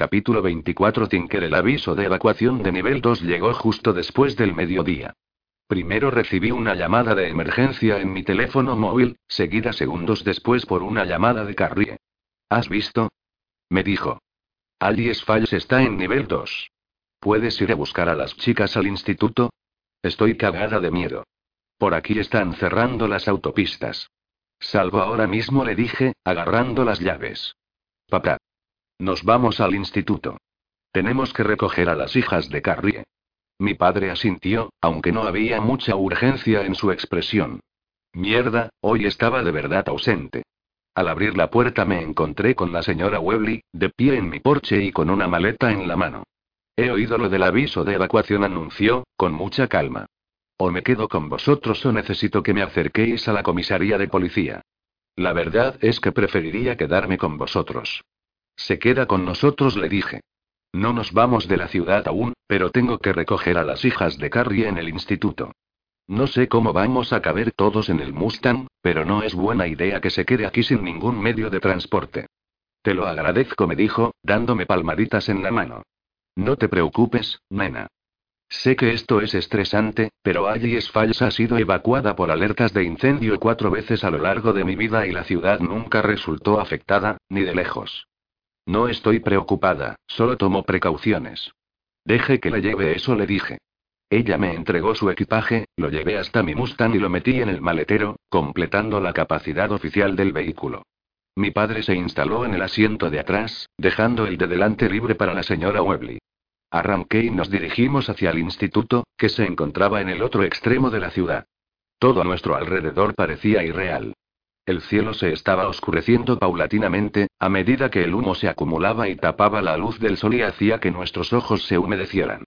Capítulo 24 Tinker El aviso de evacuación de nivel 2 llegó justo después del mediodía. Primero recibí una llamada de emergencia en mi teléfono móvil, seguida segundos después por una llamada de Carrie. ¿Has visto? Me dijo. Alice Falls está en nivel 2. ¿Puedes ir a buscar a las chicas al instituto? Estoy cagada de miedo. Por aquí están cerrando las autopistas. Salvo ahora mismo, le dije, agarrando las llaves. Papá. Nos vamos al instituto. Tenemos que recoger a las hijas de Carrie. Mi padre asintió, aunque no había mucha urgencia en su expresión. Mierda, hoy estaba de verdad ausente. Al abrir la puerta me encontré con la señora Webley, de pie en mi porche y con una maleta en la mano. He oído lo del aviso de evacuación, anunció, con mucha calma. O me quedo con vosotros o necesito que me acerquéis a la comisaría de policía. La verdad es que preferiría quedarme con vosotros. Se queda con nosotros, le dije. No nos vamos de la ciudad aún, pero tengo que recoger a las hijas de Carrie en el instituto. No sé cómo vamos a caber todos en el Mustang, pero no es buena idea que se quede aquí sin ningún medio de transporte. Te lo agradezco, me dijo, dándome palmaditas en la mano. No te preocupes, nena. Sé que esto es estresante, pero Alice Falls ha sido evacuada por alertas de incendio cuatro veces a lo largo de mi vida y la ciudad nunca resultó afectada, ni de lejos. No estoy preocupada, solo tomo precauciones. Deje que le lleve eso, le dije. Ella me entregó su equipaje, lo llevé hasta mi Mustang y lo metí en el maletero, completando la capacidad oficial del vehículo. Mi padre se instaló en el asiento de atrás, dejando el de delante libre para la señora Webley. Arranqué y nos dirigimos hacia el instituto, que se encontraba en el otro extremo de la ciudad. Todo a nuestro alrededor parecía irreal. El cielo se estaba oscureciendo paulatinamente, a medida que el humo se acumulaba y tapaba la luz del sol y hacía que nuestros ojos se humedecieran.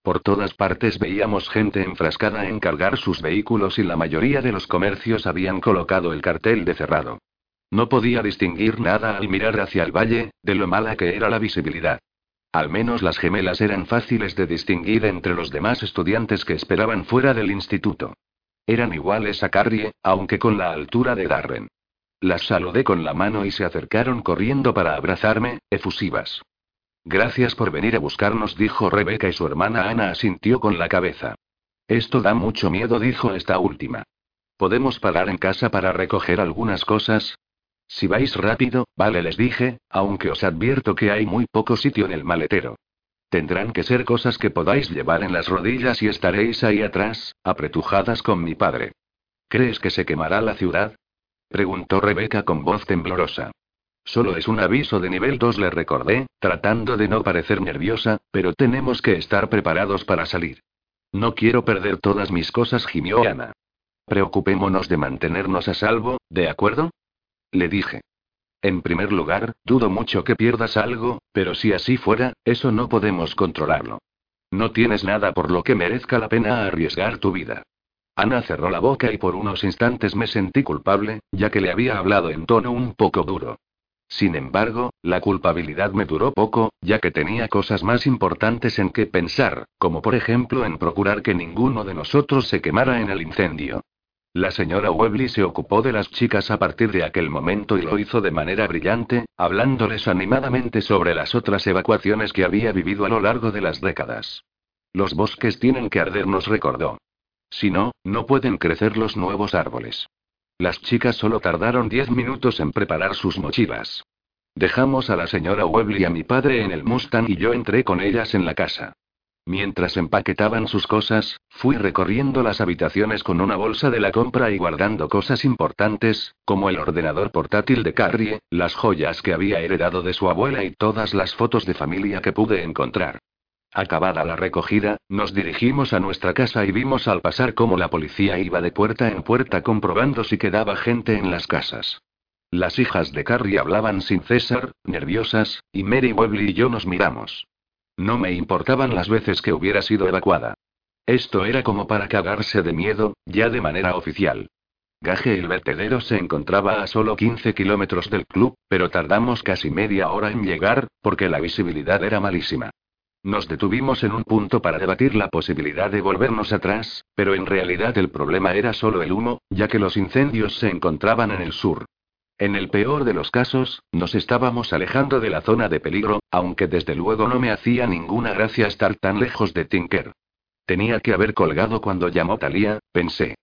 Por todas partes veíamos gente enfrascada en cargar sus vehículos y la mayoría de los comercios habían colocado el cartel de cerrado. No podía distinguir nada al mirar hacia el valle, de lo mala que era la visibilidad. Al menos las gemelas eran fáciles de distinguir entre los demás estudiantes que esperaban fuera del instituto. Eran iguales a Carrie, aunque con la altura de Darren. Las saludé con la mano y se acercaron corriendo para abrazarme, efusivas. Gracias por venir a buscarnos, dijo Rebeca y su hermana Ana asintió con la cabeza. Esto da mucho miedo, dijo esta última. ¿Podemos parar en casa para recoger algunas cosas? Si vais rápido, vale, les dije, aunque os advierto que hay muy poco sitio en el maletero. Tendrán que ser cosas que podáis llevar en las rodillas y estaréis ahí atrás, apretujadas con mi padre. ¿Crees que se quemará la ciudad? preguntó Rebeca con voz temblorosa. Solo es un aviso de nivel 2, le recordé, tratando de no parecer nerviosa, pero tenemos que estar preparados para salir. No quiero perder todas mis cosas, gimió Ana. Preocupémonos de mantenernos a salvo, ¿de acuerdo? Le dije. En primer lugar, dudo mucho que pierdas algo, pero si así fuera, eso no podemos controlarlo. No tienes nada por lo que merezca la pena arriesgar tu vida. Ana cerró la boca y por unos instantes me sentí culpable, ya que le había hablado en tono un poco duro. Sin embargo, la culpabilidad me duró poco, ya que tenía cosas más importantes en que pensar, como por ejemplo en procurar que ninguno de nosotros se quemara en el incendio. La señora Webley se ocupó de las chicas a partir de aquel momento y lo hizo de manera brillante, hablándoles animadamente sobre las otras evacuaciones que había vivido a lo largo de las décadas. Los bosques tienen que arder, nos recordó. Si no, no pueden crecer los nuevos árboles. Las chicas solo tardaron diez minutos en preparar sus mochilas. Dejamos a la señora Webley y a mi padre en el Mustang y yo entré con ellas en la casa. Mientras empaquetaban sus cosas, fui recorriendo las habitaciones con una bolsa de la compra y guardando cosas importantes, como el ordenador portátil de Carrie, las joyas que había heredado de su abuela y todas las fotos de familia que pude encontrar. Acabada la recogida, nos dirigimos a nuestra casa y vimos al pasar cómo la policía iba de puerta en puerta comprobando si quedaba gente en las casas. Las hijas de Carrie hablaban sin cesar, nerviosas, y Mary Webley y yo nos miramos. No me importaban las veces que hubiera sido evacuada. Esto era como para cagarse de miedo, ya de manera oficial. Gaje el vertedero se encontraba a solo 15 kilómetros del club, pero tardamos casi media hora en llegar, porque la visibilidad era malísima. Nos detuvimos en un punto para debatir la posibilidad de volvernos atrás, pero en realidad el problema era solo el humo, ya que los incendios se encontraban en el sur. En el peor de los casos, nos estábamos alejando de la zona de peligro, aunque desde luego no me hacía ninguna gracia estar tan lejos de Tinker. Tenía que haber colgado cuando llamó Talía, pensé.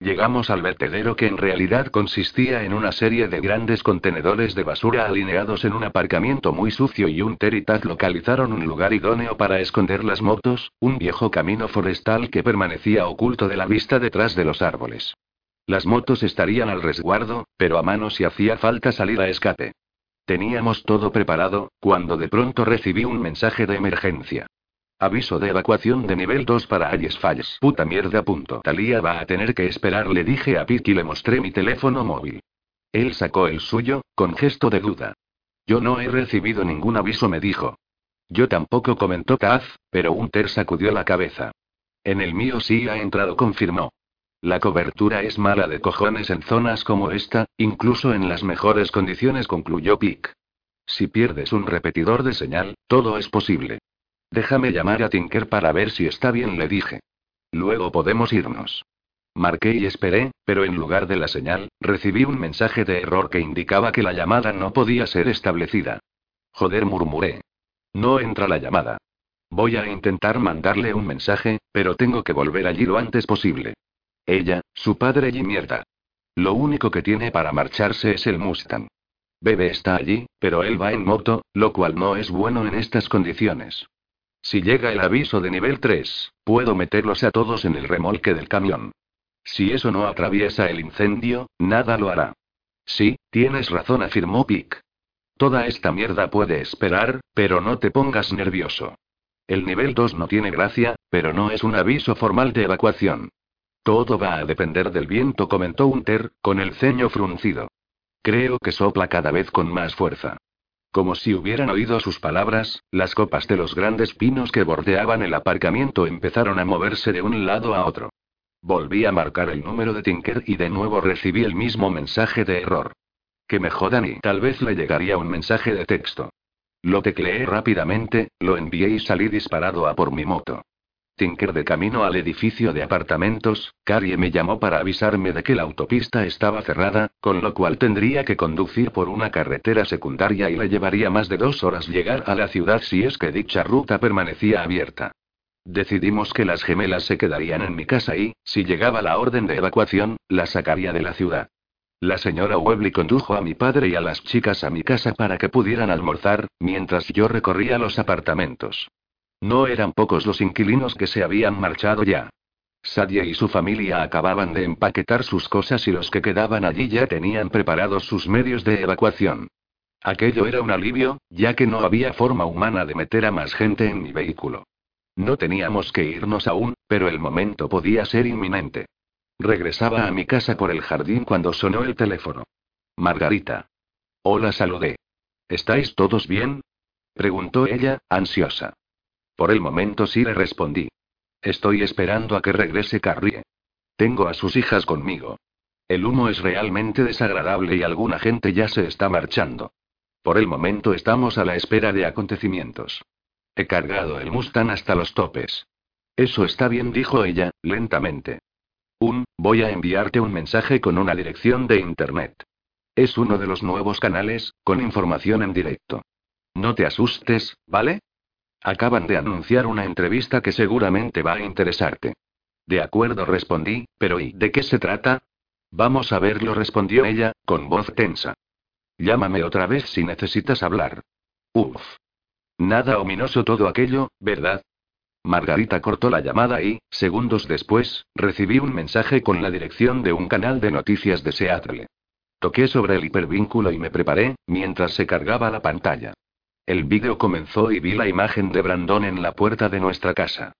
Llegamos al vertedero que en realidad consistía en una serie de grandes contenedores de basura alineados en un aparcamiento muy sucio y un Teritag localizaron un lugar idóneo para esconder las motos, un viejo camino forestal que permanecía oculto de la vista detrás de los árboles. Las motos estarían al resguardo, pero a mano si hacía falta salir a escape. Teníamos todo preparado, cuando de pronto recibí un mensaje de emergencia. Aviso de evacuación de nivel 2 para Ayes Falls. Puta mierda. Punto. Talía va a tener que esperar, le dije a Pete y le mostré mi teléfono móvil. Él sacó el suyo, con gesto de duda. Yo no he recibido ningún aviso, me dijo. Yo tampoco comentó Taz, pero Hunter sacudió la cabeza. En el mío sí ha entrado, confirmó. La cobertura es mala de cojones en zonas como esta, incluso en las mejores condiciones, concluyó Pick. Si pierdes un repetidor de señal, todo es posible. Déjame llamar a Tinker para ver si está bien, le dije. Luego podemos irnos. Marqué y esperé, pero en lugar de la señal, recibí un mensaje de error que indicaba que la llamada no podía ser establecida. Joder, murmuré. No entra la llamada. Voy a intentar mandarle un mensaje, pero tengo que volver allí lo antes posible. Ella, su padre y mierda. Lo único que tiene para marcharse es el Mustang. Bebe está allí, pero él va en moto, lo cual no es bueno en estas condiciones. Si llega el aviso de nivel 3, puedo meterlos a todos en el remolque del camión. Si eso no atraviesa el incendio, nada lo hará. Sí, tienes razón, afirmó Pick. Toda esta mierda puede esperar, pero no te pongas nervioso. El nivel 2 no tiene gracia, pero no es un aviso formal de evacuación. Todo va a depender del viento, comentó Hunter, con el ceño fruncido. Creo que sopla cada vez con más fuerza. Como si hubieran oído sus palabras, las copas de los grandes pinos que bordeaban el aparcamiento empezaron a moverse de un lado a otro. Volví a marcar el número de Tinker y de nuevo recibí el mismo mensaje de error. Que me jodan y tal vez le llegaría un mensaje de texto. Lo tecleé rápidamente, lo envié y salí disparado a por mi moto. Tinker de camino al edificio de apartamentos, Carrie me llamó para avisarme de que la autopista estaba cerrada, con lo cual tendría que conducir por una carretera secundaria y le llevaría más de dos horas llegar a la ciudad si es que dicha ruta permanecía abierta. Decidimos que las gemelas se quedarían en mi casa y, si llegaba la orden de evacuación, la sacaría de la ciudad. La señora Webley condujo a mi padre y a las chicas a mi casa para que pudieran almorzar, mientras yo recorría los apartamentos. No eran pocos los inquilinos que se habían marchado ya. Sadia y su familia acababan de empaquetar sus cosas y los que quedaban allí ya tenían preparados sus medios de evacuación. Aquello era un alivio, ya que no había forma humana de meter a más gente en mi vehículo. No teníamos que irnos aún, pero el momento podía ser inminente. Regresaba a mi casa por el jardín cuando sonó el teléfono. Margarita. Hola, saludé. ¿Estáis todos bien? preguntó ella, ansiosa. Por el momento sí le respondí. Estoy esperando a que regrese Carrie. Tengo a sus hijas conmigo. El humo es realmente desagradable y alguna gente ya se está marchando. Por el momento estamos a la espera de acontecimientos. He cargado el Mustang hasta los topes. Eso está bien, dijo ella, lentamente. Un, voy a enviarte un mensaje con una dirección de Internet. Es uno de los nuevos canales, con información en directo. No te asustes, ¿vale? Acaban de anunciar una entrevista que seguramente va a interesarte. De acuerdo, respondí, pero ¿y de qué se trata? Vamos a verlo, respondió ella, con voz tensa. Llámame otra vez si necesitas hablar. Uf. Nada ominoso todo aquello, ¿verdad? Margarita cortó la llamada y, segundos después, recibí un mensaje con la dirección de un canal de noticias de Seattle. Toqué sobre el hipervínculo y me preparé, mientras se cargaba la pantalla. El vídeo comenzó y vi la imagen de Brandon en la puerta de nuestra casa.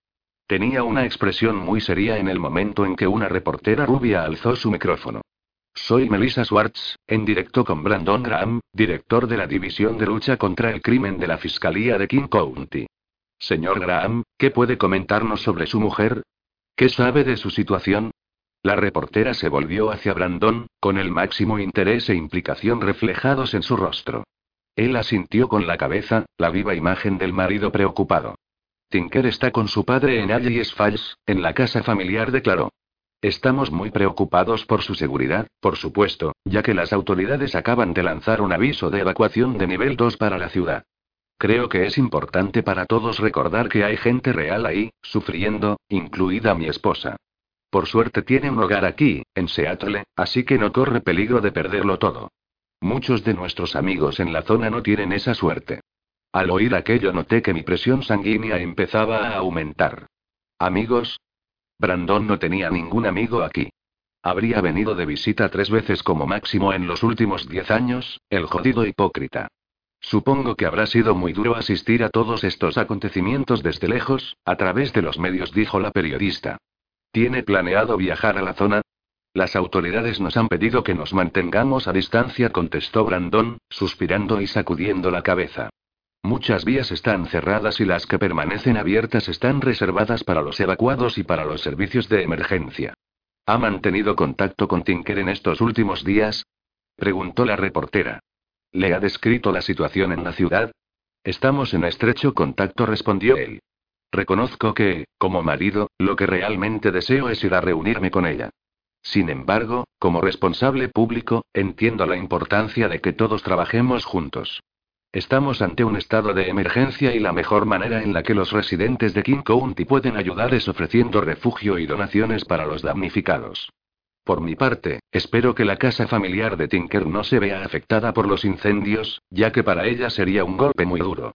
Tenía una expresión muy seria en el momento en que una reportera rubia alzó su micrófono. Soy Melissa Swartz, en directo con Brandon Graham, director de la División de Lucha contra el Crimen de la Fiscalía de King County. Señor Graham, ¿qué puede comentarnos sobre su mujer? ¿Qué sabe de su situación? La reportera se volvió hacia Brandon, con el máximo interés e implicación reflejados en su rostro. Él asintió con la cabeza, la viva imagen del marido preocupado. Tinker está con su padre en Alley's Falls, en la casa familiar, declaró. Estamos muy preocupados por su seguridad, por supuesto, ya que las autoridades acaban de lanzar un aviso de evacuación de nivel 2 para la ciudad. Creo que es importante para todos recordar que hay gente real ahí, sufriendo, incluida mi esposa. Por suerte tiene un hogar aquí, en Seattle, así que no corre peligro de perderlo todo. Muchos de nuestros amigos en la zona no tienen esa suerte. Al oír aquello noté que mi presión sanguínea empezaba a aumentar. Amigos, Brandon no tenía ningún amigo aquí. Habría venido de visita tres veces como máximo en los últimos diez años, el jodido hipócrita. Supongo que habrá sido muy duro asistir a todos estos acontecimientos desde lejos, a través de los medios, dijo la periodista. ¿Tiene planeado viajar a la zona? Las autoridades nos han pedido que nos mantengamos a distancia, contestó Brandon, suspirando y sacudiendo la cabeza. Muchas vías están cerradas y las que permanecen abiertas están reservadas para los evacuados y para los servicios de emergencia. ¿Ha mantenido contacto con Tinker en estos últimos días? preguntó la reportera. ¿Le ha descrito la situación en la ciudad? Estamos en estrecho contacto, respondió él. Reconozco que, como marido, lo que realmente deseo es ir a reunirme con ella. Sin embargo, como responsable público, entiendo la importancia de que todos trabajemos juntos. Estamos ante un estado de emergencia y la mejor manera en la que los residentes de King County pueden ayudar es ofreciendo refugio y donaciones para los damnificados. Por mi parte, espero que la casa familiar de Tinker no se vea afectada por los incendios, ya que para ella sería un golpe muy duro.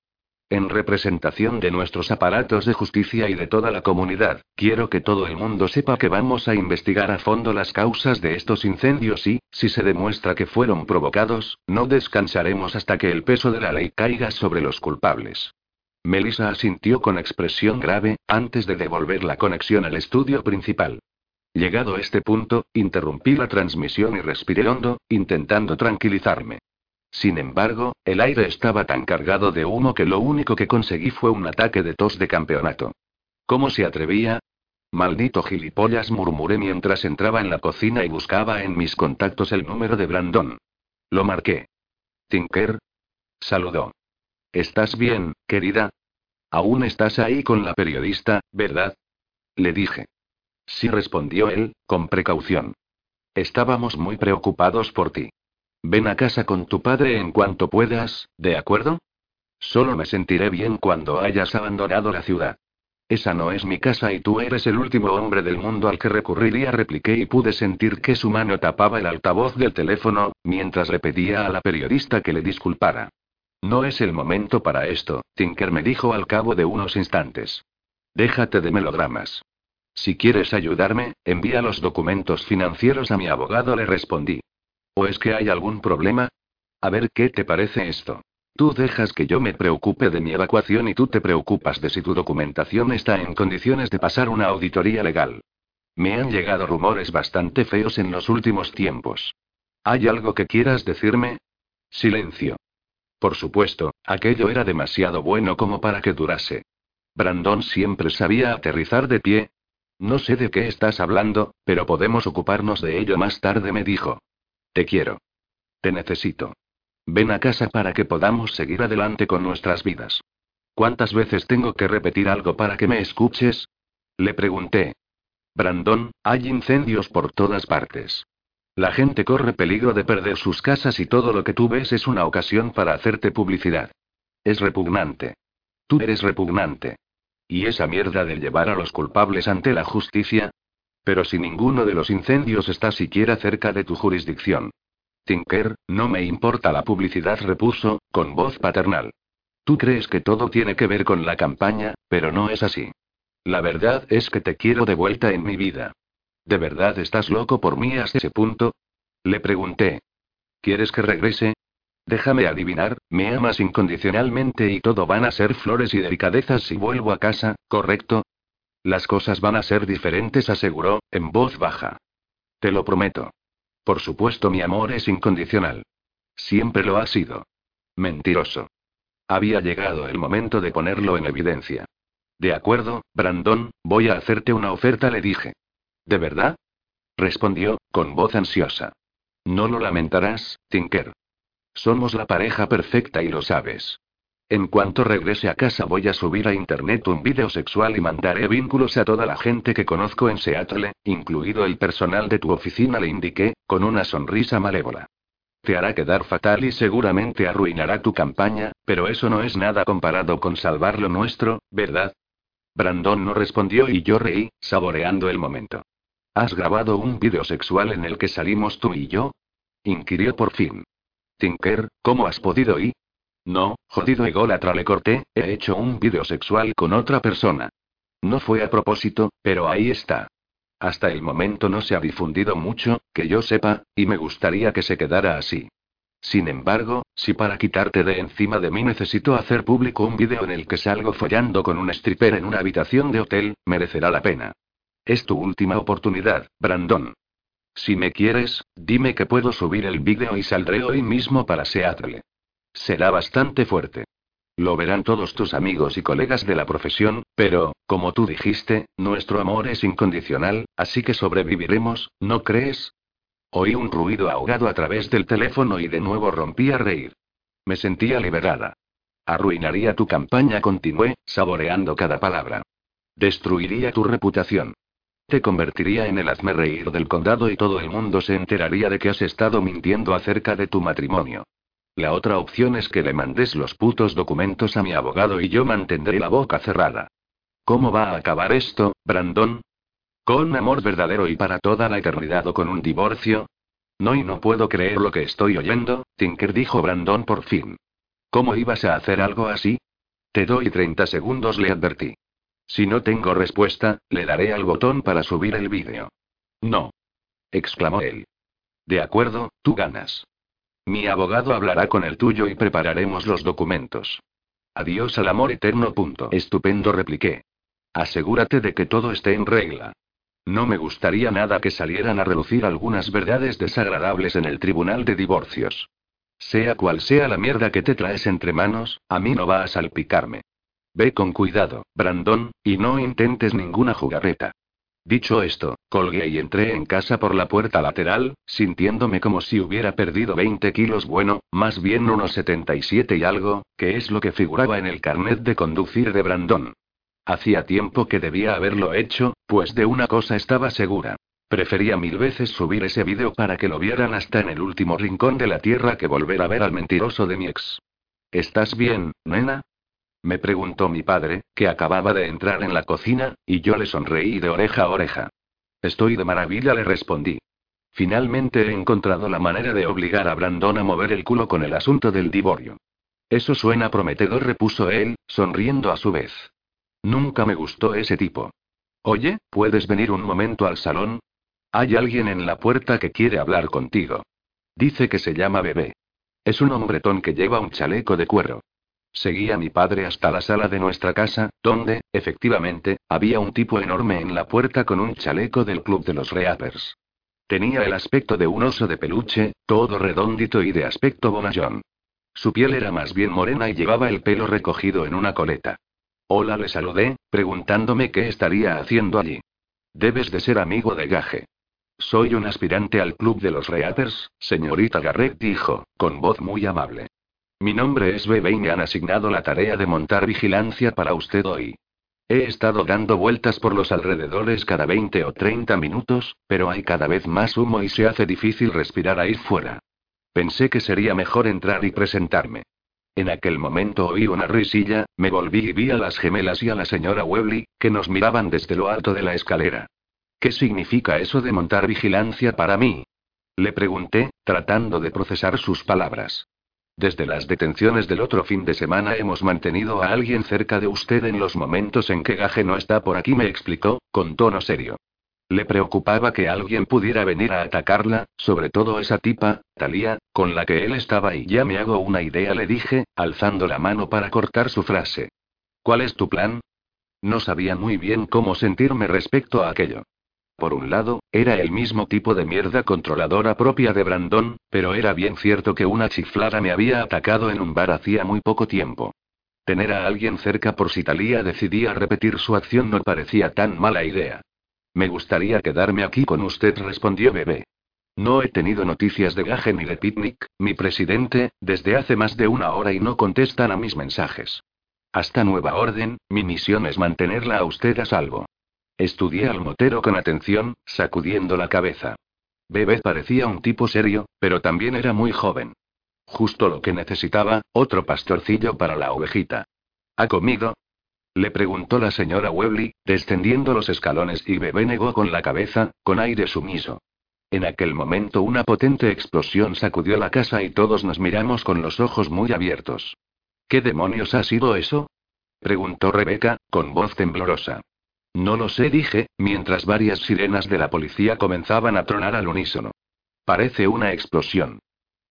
En representación de nuestros aparatos de justicia y de toda la comunidad, quiero que todo el mundo sepa que vamos a investigar a fondo las causas de estos incendios y, si se demuestra que fueron provocados, no descansaremos hasta que el peso de la ley caiga sobre los culpables. Melissa asintió con expresión grave, antes de devolver la conexión al estudio principal. Llegado este punto, interrumpí la transmisión y respiré hondo, intentando tranquilizarme. Sin embargo, el aire estaba tan cargado de humo que lo único que conseguí fue un ataque de tos de campeonato. ¿Cómo se atrevía? Maldito gilipollas, murmuré mientras entraba en la cocina y buscaba en mis contactos el número de Brandon. Lo marqué. Tinker. Saludó. ¿Estás bien, querida? Aún estás ahí con la periodista, ¿verdad? Le dije. Sí, respondió él, con precaución. Estábamos muy preocupados por ti. Ven a casa con tu padre en cuanto puedas, ¿de acuerdo? Solo me sentiré bien cuando hayas abandonado la ciudad. Esa no es mi casa y tú eres el último hombre del mundo al que recurriría, repliqué y pude sentir que su mano tapaba el altavoz del teléfono, mientras le pedía a la periodista que le disculpara. No es el momento para esto, Tinker me dijo al cabo de unos instantes. Déjate de melodramas. Si quieres ayudarme, envía los documentos financieros a mi abogado, le respondí. ¿O es que hay algún problema? A ver qué te parece esto. Tú dejas que yo me preocupe de mi evacuación y tú te preocupas de si tu documentación está en condiciones de pasar una auditoría legal. Me han llegado rumores bastante feos en los últimos tiempos. ¿Hay algo que quieras decirme? Silencio. Por supuesto, aquello era demasiado bueno como para que durase. Brandon siempre sabía aterrizar de pie. No sé de qué estás hablando, pero podemos ocuparnos de ello más tarde, me dijo. Te quiero. Te necesito. Ven a casa para que podamos seguir adelante con nuestras vidas. ¿Cuántas veces tengo que repetir algo para que me escuches? Le pregunté. Brandon, hay incendios por todas partes. La gente corre peligro de perder sus casas y todo lo que tú ves es una ocasión para hacerte publicidad. Es repugnante. Tú eres repugnante. ¿Y esa mierda de llevar a los culpables ante la justicia? Pero si ninguno de los incendios está siquiera cerca de tu jurisdicción. Tinker, no me importa la publicidad, repuso, con voz paternal. Tú crees que todo tiene que ver con la campaña, pero no es así. La verdad es que te quiero de vuelta en mi vida. ¿De verdad estás loco por mí hasta ese punto? Le pregunté. ¿Quieres que regrese? Déjame adivinar, me amas incondicionalmente y todo van a ser flores y delicadezas si vuelvo a casa, ¿correcto? Las cosas van a ser diferentes, aseguró, en voz baja. Te lo prometo. Por supuesto, mi amor es incondicional. Siempre lo ha sido. Mentiroso. Había llegado el momento de ponerlo en evidencia. De acuerdo, Brandon, voy a hacerte una oferta, le dije. ¿De verdad? Respondió, con voz ansiosa. No lo lamentarás, Tinker. Somos la pareja perfecta y lo sabes. En cuanto regrese a casa voy a subir a internet un vídeo sexual y mandaré vínculos a toda la gente que conozco en Seattle, incluido el personal de tu oficina, le indiqué, con una sonrisa malévola. Te hará quedar fatal y seguramente arruinará tu campaña, pero eso no es nada comparado con salvar lo nuestro, ¿verdad? Brandon no respondió y yo reí, saboreando el momento. ¿Has grabado un vídeo sexual en el que salimos tú y yo? inquirió por fin. Tinker, ¿cómo has podido ir? No, jodido ególatra le corté, he hecho un vídeo sexual con otra persona. No fue a propósito, pero ahí está. Hasta el momento no se ha difundido mucho, que yo sepa, y me gustaría que se quedara así. Sin embargo, si para quitarte de encima de mí necesito hacer público un vídeo en el que salgo follando con un stripper en una habitación de hotel, merecerá la pena. Es tu última oportunidad, Brandon. Si me quieres, dime que puedo subir el vídeo y saldré hoy mismo para Seattle. Será bastante fuerte. Lo verán todos tus amigos y colegas de la profesión, pero, como tú dijiste, nuestro amor es incondicional, así que sobreviviremos, ¿no crees? Oí un ruido ahogado a través del teléfono y de nuevo rompí a reír. Me sentía liberada. Arruinaría tu campaña, continué, saboreando cada palabra. Destruiría tu reputación. Te convertiría en el hazme reír del condado y todo el mundo se enteraría de que has estado mintiendo acerca de tu matrimonio. La otra opción es que le mandes los putos documentos a mi abogado y yo mantendré la boca cerrada. ¿Cómo va a acabar esto, Brandon? ¿Con amor verdadero y para toda la eternidad o con un divorcio? No y no puedo creer lo que estoy oyendo, Tinker dijo Brandon por fin. ¿Cómo ibas a hacer algo así? Te doy 30 segundos, le advertí. Si no tengo respuesta, le daré al botón para subir el vídeo. No. exclamó él. De acuerdo, tú ganas. Mi abogado hablará con el tuyo y prepararemos los documentos. Adiós al amor eterno. Punto. Estupendo, repliqué. Asegúrate de que todo esté en regla. No me gustaría nada que salieran a relucir algunas verdades desagradables en el tribunal de divorcios. Sea cual sea la mierda que te traes entre manos, a mí no va a salpicarme. Ve con cuidado, Brandon, y no intentes ninguna jugarreta. Dicho esto, colgué y entré en casa por la puerta lateral, sintiéndome como si hubiera perdido 20 kilos, bueno, más bien unos 77 y algo, que es lo que figuraba en el carnet de conducir de Brandon. Hacía tiempo que debía haberlo hecho, pues de una cosa estaba segura. Prefería mil veces subir ese vídeo para que lo vieran hasta en el último rincón de la tierra que volver a ver al mentiroso de mi ex. ¿Estás bien, nena? Me preguntó mi padre, que acababa de entrar en la cocina, y yo le sonreí de oreja a oreja. Estoy de maravilla, le respondí. Finalmente he encontrado la manera de obligar a Brandon a mover el culo con el asunto del divorcio. Eso suena prometedor, repuso él, sonriendo a su vez. Nunca me gustó ese tipo. Oye, ¿puedes venir un momento al salón? Hay alguien en la puerta que quiere hablar contigo. Dice que se llama Bebé. Es un hombretón que lleva un chaleco de cuero. Seguí a mi padre hasta la sala de nuestra casa, donde, efectivamente, había un tipo enorme en la puerta con un chaleco del club de los Reapers. Tenía el aspecto de un oso de peluche, todo redondito y de aspecto bonachón. Su piel era más bien morena y llevaba el pelo recogido en una coleta. Hola, le saludé, preguntándome qué estaría haciendo allí. Debes de ser amigo de Gaje. Soy un aspirante al club de los Reapers, señorita Garrett dijo, con voz muy amable. Mi nombre es Bebe y me han asignado la tarea de montar vigilancia para usted hoy. He estado dando vueltas por los alrededores cada 20 o 30 minutos, pero hay cada vez más humo y se hace difícil respirar ahí fuera. Pensé que sería mejor entrar y presentarme. En aquel momento oí una risilla, me volví y vi a las gemelas y a la señora Webley, que nos miraban desde lo alto de la escalera. ¿Qué significa eso de montar vigilancia para mí? Le pregunté, tratando de procesar sus palabras. Desde las detenciones del otro fin de semana hemos mantenido a alguien cerca de usted en los momentos en que Gaje no está por aquí, me explicó, con tono serio. Le preocupaba que alguien pudiera venir a atacarla, sobre todo esa tipa, Talía, con la que él estaba y ya me hago una idea, le dije, alzando la mano para cortar su frase. ¿Cuál es tu plan? No sabía muy bien cómo sentirme respecto a aquello. Por un lado, era el mismo tipo de mierda controladora propia de Brandon, pero era bien cierto que una chiflada me había atacado en un bar hacía muy poco tiempo. Tener a alguien cerca por si Talía decidía repetir su acción no parecía tan mala idea. Me gustaría quedarme aquí con usted, respondió Bebé. No he tenido noticias de Gage ni de Picnic, mi presidente, desde hace más de una hora y no contestan a mis mensajes. Hasta nueva orden, mi misión es mantenerla a usted a salvo. Estudié al motero con atención, sacudiendo la cabeza. Bebé parecía un tipo serio, pero también era muy joven. Justo lo que necesitaba, otro pastorcillo para la ovejita. ¿Ha comido? Le preguntó la señora Webley, descendiendo los escalones y Bebé negó con la cabeza, con aire sumiso. En aquel momento una potente explosión sacudió la casa y todos nos miramos con los ojos muy abiertos. ¿Qué demonios ha sido eso? preguntó Rebeca, con voz temblorosa. No lo sé, dije, mientras varias sirenas de la policía comenzaban a tronar al unísono. Parece una explosión.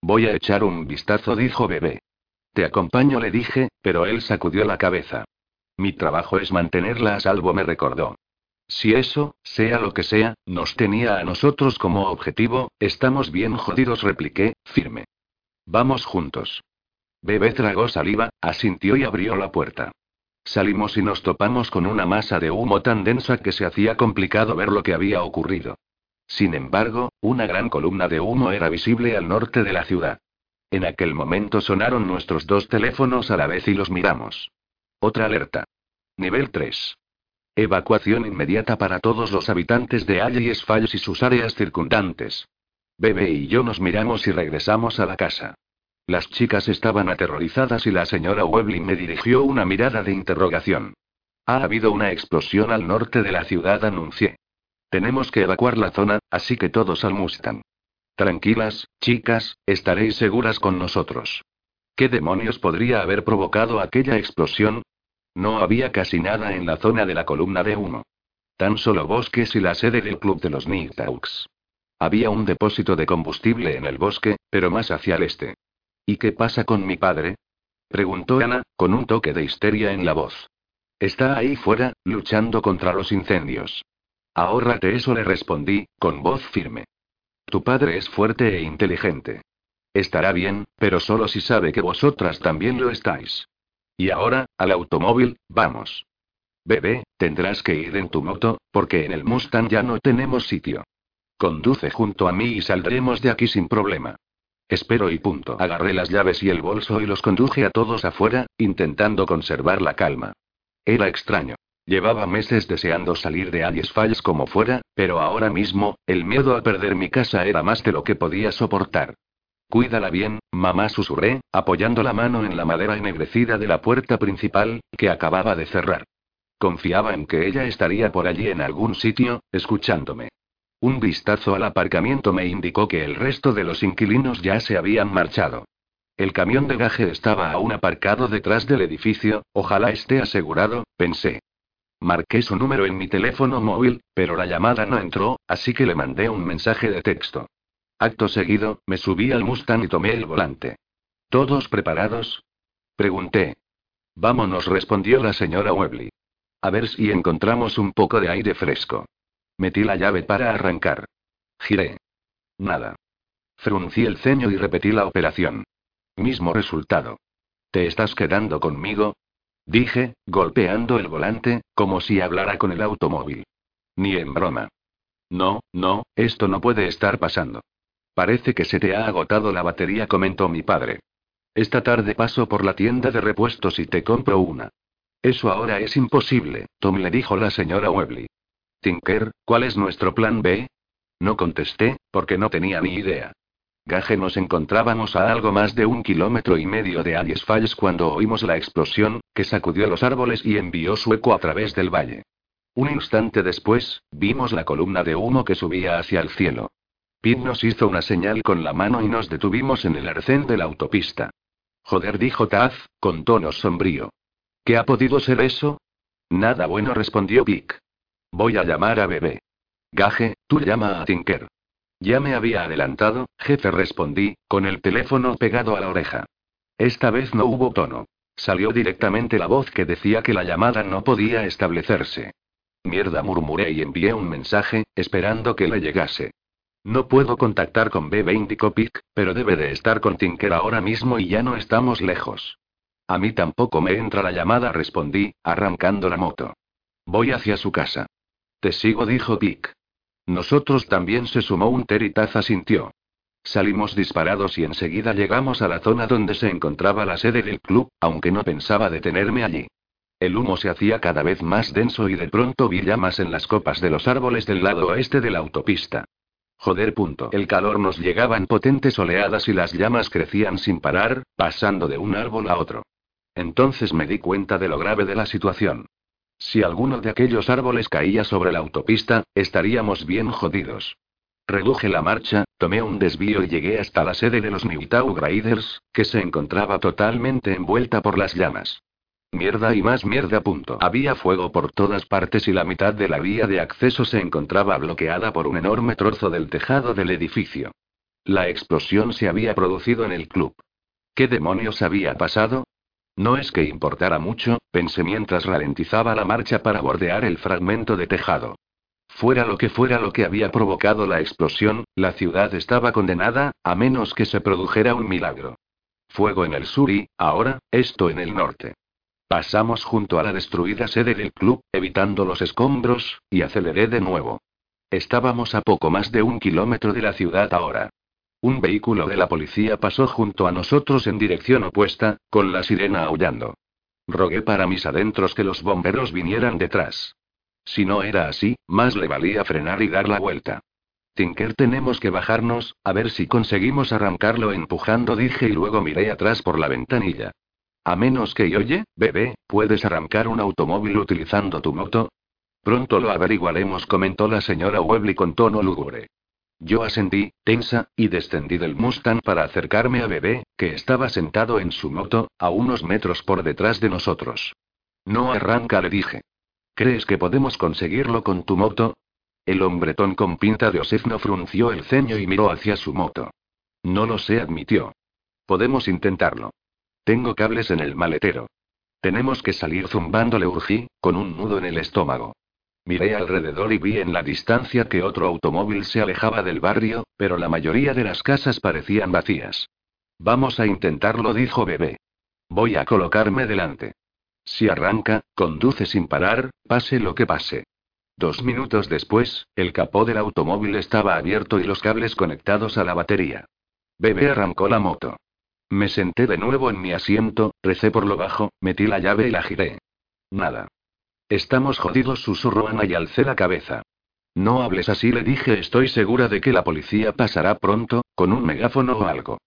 Voy a echar un vistazo, dijo Bebé. Te acompaño, le dije, pero él sacudió la cabeza. Mi trabajo es mantenerla a salvo, me recordó. Si eso, sea lo que sea, nos tenía a nosotros como objetivo, estamos bien jodidos, repliqué, firme. Vamos juntos. Bebé tragó saliva, asintió y abrió la puerta. Salimos y nos topamos con una masa de humo tan densa que se hacía complicado ver lo que había ocurrido. Sin embargo, una gran columna de humo era visible al norte de la ciudad. En aquel momento sonaron nuestros dos teléfonos a la vez y los miramos. Otra alerta. Nivel 3. Evacuación inmediata para todos los habitantes de Alley Falls y sus áreas circundantes. Bebe y yo nos miramos y regresamos a la casa. Las chicas estaban aterrorizadas y la señora Webley me dirigió una mirada de interrogación. Ha habido una explosión al norte de la ciudad, anuncié. Tenemos que evacuar la zona, así que todos al Mustang. Tranquilas, chicas, estaréis seguras con nosotros. ¿Qué demonios podría haber provocado aquella explosión? No había casi nada en la zona de la columna de humo. Tan solo bosques y la sede del club de los Nighthawks. Había un depósito de combustible en el bosque, pero más hacia el este. ¿Y qué pasa con mi padre? preguntó Ana, con un toque de histeria en la voz. Está ahí fuera, luchando contra los incendios. Ahórrate eso, le respondí, con voz firme. Tu padre es fuerte e inteligente. Estará bien, pero solo si sabe que vosotras también lo estáis. Y ahora, al automóvil, vamos. Bebé, tendrás que ir en tu moto, porque en el Mustang ya no tenemos sitio. Conduce junto a mí y saldremos de aquí sin problema. Espero y punto. Agarré las llaves y el bolso y los conduje a todos afuera, intentando conservar la calma. Era extraño. Llevaba meses deseando salir de Alice Falls como fuera, pero ahora mismo, el miedo a perder mi casa era más de lo que podía soportar. Cuídala bien, mamá susurré, apoyando la mano en la madera ennegrecida de la puerta principal, que acababa de cerrar. Confiaba en que ella estaría por allí en algún sitio, escuchándome. Un vistazo al aparcamiento me indicó que el resto de los inquilinos ya se habían marchado. El camión de gaje estaba aún aparcado detrás del edificio, ojalá esté asegurado, pensé. Marqué su número en mi teléfono móvil, pero la llamada no entró, así que le mandé un mensaje de texto. Acto seguido, me subí al Mustang y tomé el volante. ¿Todos preparados? Pregunté. Vámonos, respondió la señora Webley. A ver si encontramos un poco de aire fresco. Metí la llave para arrancar. Giré. Nada. Fruncí el ceño y repetí la operación. Mismo resultado. ¿Te estás quedando conmigo? Dije, golpeando el volante, como si hablara con el automóvil. Ni en broma. No, no, esto no puede estar pasando. Parece que se te ha agotado la batería, comentó mi padre. Esta tarde paso por la tienda de repuestos y te compro una. Eso ahora es imposible, Tom le dijo la señora Webley. Tinker, ¿cuál es nuestro plan B? No contesté, porque no tenía ni idea. Gage nos encontrábamos a algo más de un kilómetro y medio de Alice Falls cuando oímos la explosión, que sacudió los árboles y envió su eco a través del valle. Un instante después, vimos la columna de humo que subía hacia el cielo. Pete nos hizo una señal con la mano y nos detuvimos en el arcén de la autopista. Joder, dijo Taz, con tono sombrío. ¿Qué ha podido ser eso? Nada bueno, respondió Pick. Voy a llamar a bebé. Gaje, tú llama a Tinker. Ya me había adelantado, jefe, respondí, con el teléfono pegado a la oreja. Esta vez no hubo tono. Salió directamente la voz que decía que la llamada no podía establecerse. Mierda, murmuré y envié un mensaje, esperando que le llegase. No puedo contactar con Bebe Indicopic, pero debe de estar con Tinker ahora mismo y ya no estamos lejos. A mí tampoco me entra la llamada, respondí, arrancando la moto. Voy hacia su casa. Te sigo, dijo Pic. Nosotros también se sumó un Ter y Taza sintió. Salimos disparados y enseguida llegamos a la zona donde se encontraba la sede del club, aunque no pensaba detenerme allí. El humo se hacía cada vez más denso y de pronto vi llamas en las copas de los árboles del lado oeste de la autopista. Joder, punto. El calor nos llegaba en potentes oleadas y las llamas crecían sin parar, pasando de un árbol a otro. Entonces me di cuenta de lo grave de la situación. Si alguno de aquellos árboles caía sobre la autopista, estaríamos bien jodidos. Reduje la marcha, tomé un desvío y llegué hasta la sede de los Newtown Raiders, que se encontraba totalmente envuelta por las llamas. Mierda y más mierda. Punto. Había fuego por todas partes y la mitad de la vía de acceso se encontraba bloqueada por un enorme trozo del tejado del edificio. La explosión se había producido en el club. ¿Qué demonios había pasado? No es que importara mucho, pensé mientras ralentizaba la marcha para bordear el fragmento de tejado. Fuera lo que fuera lo que había provocado la explosión, la ciudad estaba condenada, a menos que se produjera un milagro. Fuego en el sur y, ahora, esto en el norte. Pasamos junto a la destruida sede del club, evitando los escombros, y aceleré de nuevo. Estábamos a poco más de un kilómetro de la ciudad ahora. Un vehículo de la policía pasó junto a nosotros en dirección opuesta, con la sirena aullando. Rogué para mis adentros que los bomberos vinieran detrás. Si no era así, más le valía frenar y dar la vuelta. Tinker, tenemos que bajarnos, a ver si conseguimos arrancarlo empujando, dije y luego miré atrás por la ventanilla. A menos que, oye, bebé, ¿puedes arrancar un automóvil utilizando tu moto? Pronto lo averiguaremos, comentó la señora Webley con tono lúgubre. Yo asentí, tensa, y descendí del Mustang para acercarme a Bebé, que estaba sentado en su moto, a unos metros por detrás de nosotros. No arranca, le dije. ¿Crees que podemos conseguirlo con tu moto? El hombretón con pinta de Osefno frunció el ceño y miró hacia su moto. No lo sé, admitió. Podemos intentarlo. Tengo cables en el maletero. Tenemos que salir zumbando, le urgí, con un nudo en el estómago. Miré alrededor y vi en la distancia que otro automóvil se alejaba del barrio, pero la mayoría de las casas parecían vacías. Vamos a intentarlo, dijo Bebé. Voy a colocarme delante. Si arranca, conduce sin parar, pase lo que pase. Dos minutos después, el capó del automóvil estaba abierto y los cables conectados a la batería. Bebé arrancó la moto. Me senté de nuevo en mi asiento, recé por lo bajo, metí la llave y la giré. Nada. Estamos jodidos, susurró Ana y alcé la cabeza. No hables así, le dije, estoy segura de que la policía pasará pronto, con un megáfono o algo.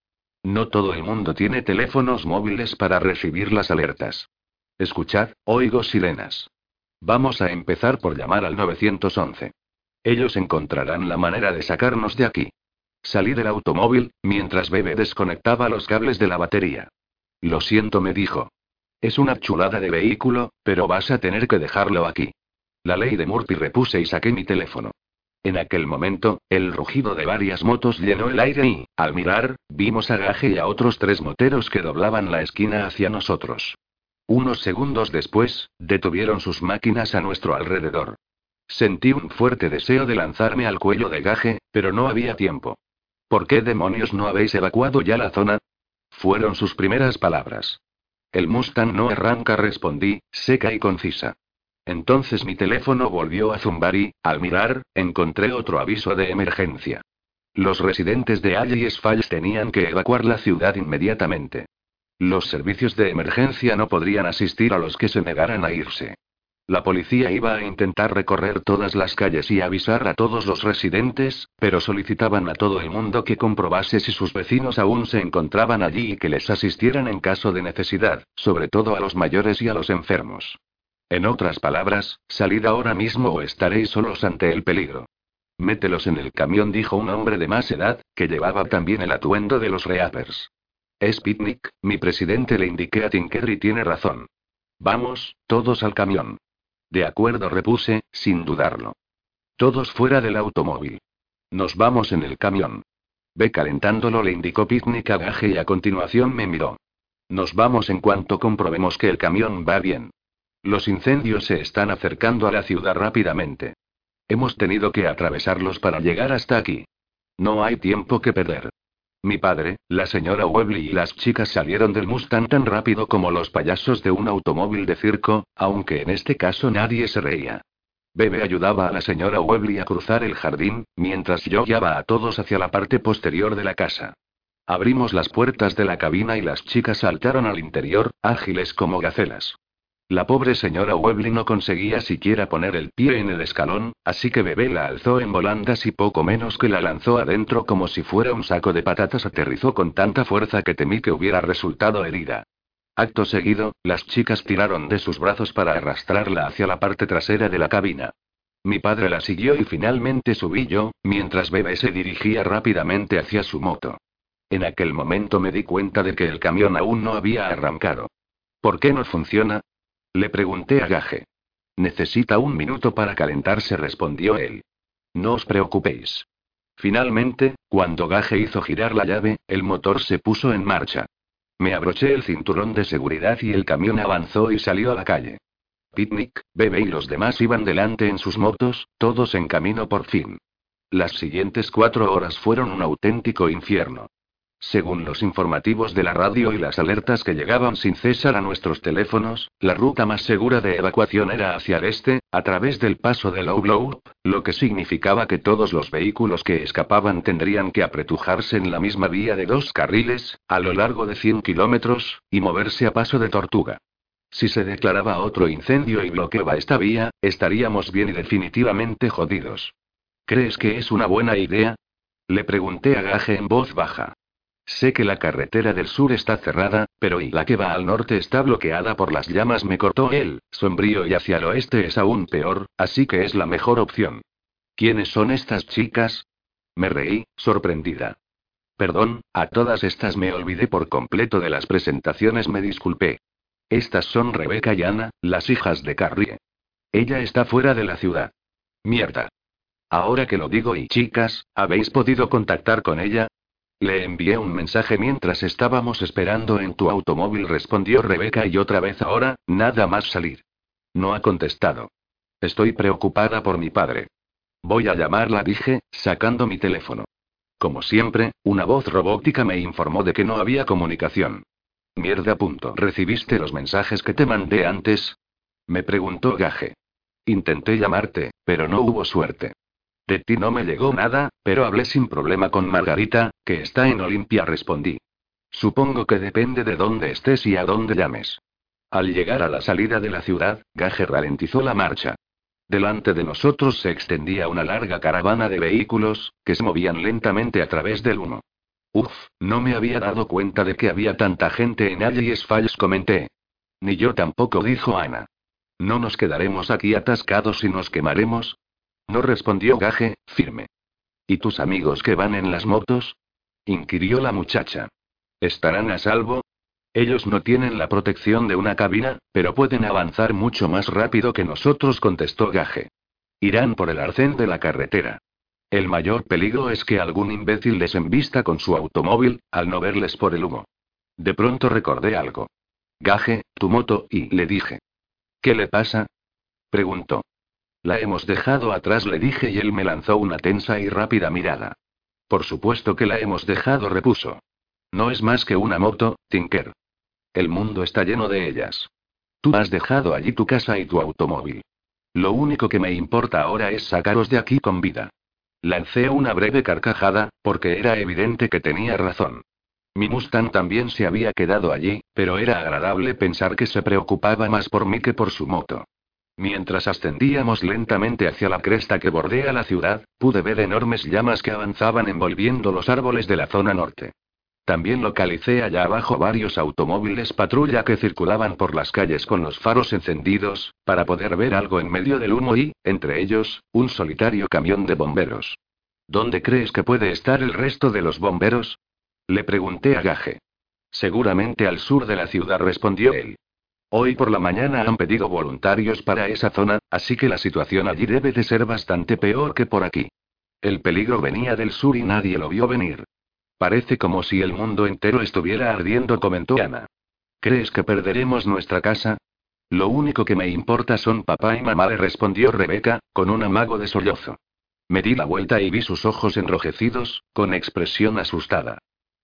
No todo el mundo tiene teléfonos móviles para recibir las alertas. Escuchad, oigo sirenas. Vamos a empezar por llamar al 911. Ellos encontrarán la manera de sacarnos de aquí. Salí del automóvil, mientras Bebe desconectaba los cables de la batería. Lo siento, me dijo. Es una chulada de vehículo, pero vas a tener que dejarlo aquí. La ley de Murphy repuse y saqué mi teléfono. En aquel momento, el rugido de varias motos llenó el aire y, al mirar, vimos a Gaje y a otros tres moteros que doblaban la esquina hacia nosotros. Unos segundos después, detuvieron sus máquinas a nuestro alrededor. Sentí un fuerte deseo de lanzarme al cuello de gaje, pero no había tiempo. ¿Por qué demonios no habéis evacuado ya la zona? Fueron sus primeras palabras. El Mustang no arranca, respondí, seca y concisa. Entonces mi teléfono volvió a zumbar y, al mirar, encontré otro aviso de emergencia. Los residentes de Alice Falls tenían que evacuar la ciudad inmediatamente. Los servicios de emergencia no podrían asistir a los que se negaran a irse. La policía iba a intentar recorrer todas las calles y avisar a todos los residentes, pero solicitaban a todo el mundo que comprobase si sus vecinos aún se encontraban allí y que les asistieran en caso de necesidad, sobre todo a los mayores y a los enfermos. En otras palabras, salid ahora mismo o estaréis solos ante el peligro. Mételos en el camión, dijo un hombre de más edad, que llevaba también el atuendo de los reapers. Es picnic, mi presidente le indiqué a Tinker y tiene razón. Vamos, todos al camión. De acuerdo, repuse, sin dudarlo. Todos fuera del automóvil. Nos vamos en el camión. Ve calentándolo, le indicó Picnic a Gaje y a continuación me miró. Nos vamos en cuanto comprobemos que el camión va bien. Los incendios se están acercando a la ciudad rápidamente. Hemos tenido que atravesarlos para llegar hasta aquí. No hay tiempo que perder. Mi padre, la señora Webley y las chicas salieron del Mustang tan rápido como los payasos de un automóvil de circo, aunque en este caso nadie se reía. Bebe ayudaba a la señora Webley a cruzar el jardín, mientras yo guiaba a todos hacia la parte posterior de la casa. Abrimos las puertas de la cabina y las chicas saltaron al interior, ágiles como gacelas. La pobre señora Webley no conseguía siquiera poner el pie en el escalón, así que Bebé la alzó en volandas y poco menos que la lanzó adentro como si fuera un saco de patatas. Aterrizó con tanta fuerza que temí que hubiera resultado herida. Acto seguido, las chicas tiraron de sus brazos para arrastrarla hacia la parte trasera de la cabina. Mi padre la siguió y finalmente subí yo, mientras Bebé se dirigía rápidamente hacia su moto. En aquel momento me di cuenta de que el camión aún no había arrancado. ¿Por qué no funciona? Le pregunté a Gaje. Necesita un minuto para calentarse, respondió él. No os preocupéis. Finalmente, cuando Gaje hizo girar la llave, el motor se puso en marcha. Me abroché el cinturón de seguridad y el camión avanzó y salió a la calle. Picnic, Bebe y los demás iban delante en sus motos, todos en camino por fin. Las siguientes cuatro horas fueron un auténtico infierno. Según los informativos de la radio y las alertas que llegaban sin cesar a nuestros teléfonos, la ruta más segura de evacuación era hacia el este, a través del paso de Low Blow, lo que significaba que todos los vehículos que escapaban tendrían que apretujarse en la misma vía de dos carriles, a lo largo de 100 kilómetros, y moverse a paso de tortuga. Si se declaraba otro incendio y bloqueaba esta vía, estaríamos bien y definitivamente jodidos. ¿Crees que es una buena idea? Le pregunté a Gage en voz baja. Sé que la carretera del sur está cerrada, pero y la que va al norte está bloqueada por las llamas, me cortó él, sombrío y hacia el oeste es aún peor, así que es la mejor opción. ¿Quiénes son estas chicas? Me reí, sorprendida. Perdón, a todas estas me olvidé por completo de las presentaciones, me disculpé. Estas son Rebeca y Ana, las hijas de Carrie. Ella está fuera de la ciudad. Mierda. Ahora que lo digo y chicas, ¿habéis podido contactar con ella? Le envié un mensaje mientras estábamos esperando en tu automóvil, respondió Rebeca y otra vez ahora, nada más salir. No ha contestado. Estoy preocupada por mi padre. Voy a llamarla, dije, sacando mi teléfono. Como siempre, una voz robótica me informó de que no había comunicación. Mierda. Punto. ¿Recibiste los mensajes que te mandé antes? Me preguntó Gaje. Intenté llamarte, pero no hubo suerte. De ti no me llegó nada, pero hablé sin problema con Margarita, que está en Olimpia, respondí. Supongo que depende de dónde estés y a dónde llames. Al llegar a la salida de la ciudad, Gage ralentizó la marcha. Delante de nosotros se extendía una larga caravana de vehículos, que se movían lentamente a través del humo. Uf, no me había dado cuenta de que había tanta gente en Allies Falls, comenté. Ni yo tampoco, dijo Ana. ¿No nos quedaremos aquí atascados y nos quemaremos? No respondió Gage, firme. ¿Y tus amigos que van en las motos? inquirió la muchacha. ¿Estarán a salvo? Ellos no tienen la protección de una cabina, pero pueden avanzar mucho más rápido que nosotros, contestó Gage. Irán por el arcén de la carretera. El mayor peligro es que algún imbécil les embista con su automóvil, al no verles por el humo. De pronto recordé algo. Gage, tu moto, y le dije. ¿Qué le pasa? preguntó. La hemos dejado atrás, le dije y él me lanzó una tensa y rápida mirada. Por supuesto que la hemos dejado, repuso. No es más que una moto, Tinker. El mundo está lleno de ellas. Tú has dejado allí tu casa y tu automóvil. Lo único que me importa ahora es sacaros de aquí con vida. Lancé una breve carcajada, porque era evidente que tenía razón. Mi Mustang también se había quedado allí, pero era agradable pensar que se preocupaba más por mí que por su moto. Mientras ascendíamos lentamente hacia la cresta que bordea la ciudad, pude ver enormes llamas que avanzaban envolviendo los árboles de la zona norte. También localicé allá abajo varios automóviles patrulla que circulaban por las calles con los faros encendidos, para poder ver algo en medio del humo y, entre ellos, un solitario camión de bomberos. ¿Dónde crees que puede estar el resto de los bomberos? Le pregunté a Gaje. Seguramente al sur de la ciudad, respondió él. Hoy por la mañana han pedido voluntarios para esa zona, así que la situación allí debe de ser bastante peor que por aquí. El peligro venía del sur y nadie lo vio venir. Parece como si el mundo entero estuviera ardiendo, comentó Ana. ¿Crees que perderemos nuestra casa? Lo único que me importa son papá y mamá, le respondió Rebeca, con un amago de sollozo. Me di la vuelta y vi sus ojos enrojecidos, con expresión asustada.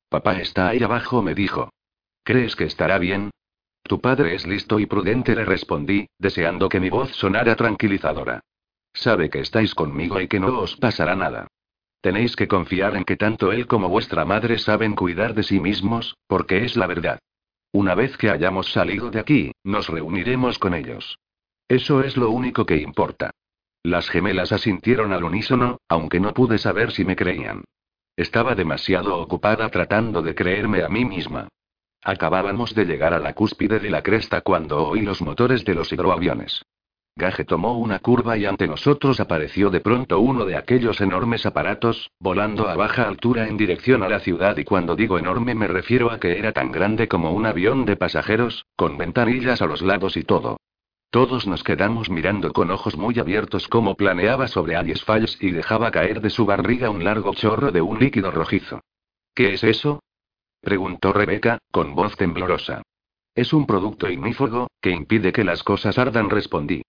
Papá está ahí abajo, me dijo. ¿Crees que estará bien? Tu padre es listo y prudente, le respondí, deseando que mi voz sonara tranquilizadora. Sabe que estáis conmigo y que no os pasará nada. Tenéis que confiar en que tanto él como vuestra madre saben cuidar de sí mismos, porque es la verdad. Una vez que hayamos salido de aquí, nos reuniremos con ellos. Eso es lo único que importa. Las gemelas asintieron al unísono, aunque no pude saber si me creían. Estaba demasiado ocupada tratando de creerme a mí misma. Acabábamos de llegar a la cúspide de la cresta cuando oí los motores de los hidroaviones. Gage tomó una curva y ante nosotros apareció de pronto uno de aquellos enormes aparatos, volando a baja altura en dirección a la ciudad y cuando digo enorme me refiero a que era tan grande como un avión de pasajeros, con ventanillas a los lados y todo. Todos nos quedamos mirando con ojos muy abiertos cómo planeaba sobre Alice Falls y dejaba caer de su barriga un largo chorro de un líquido rojizo. ¿Qué es eso? Preguntó Rebeca, con voz temblorosa. Es un producto ignífugo, que impide que las cosas ardan, respondí.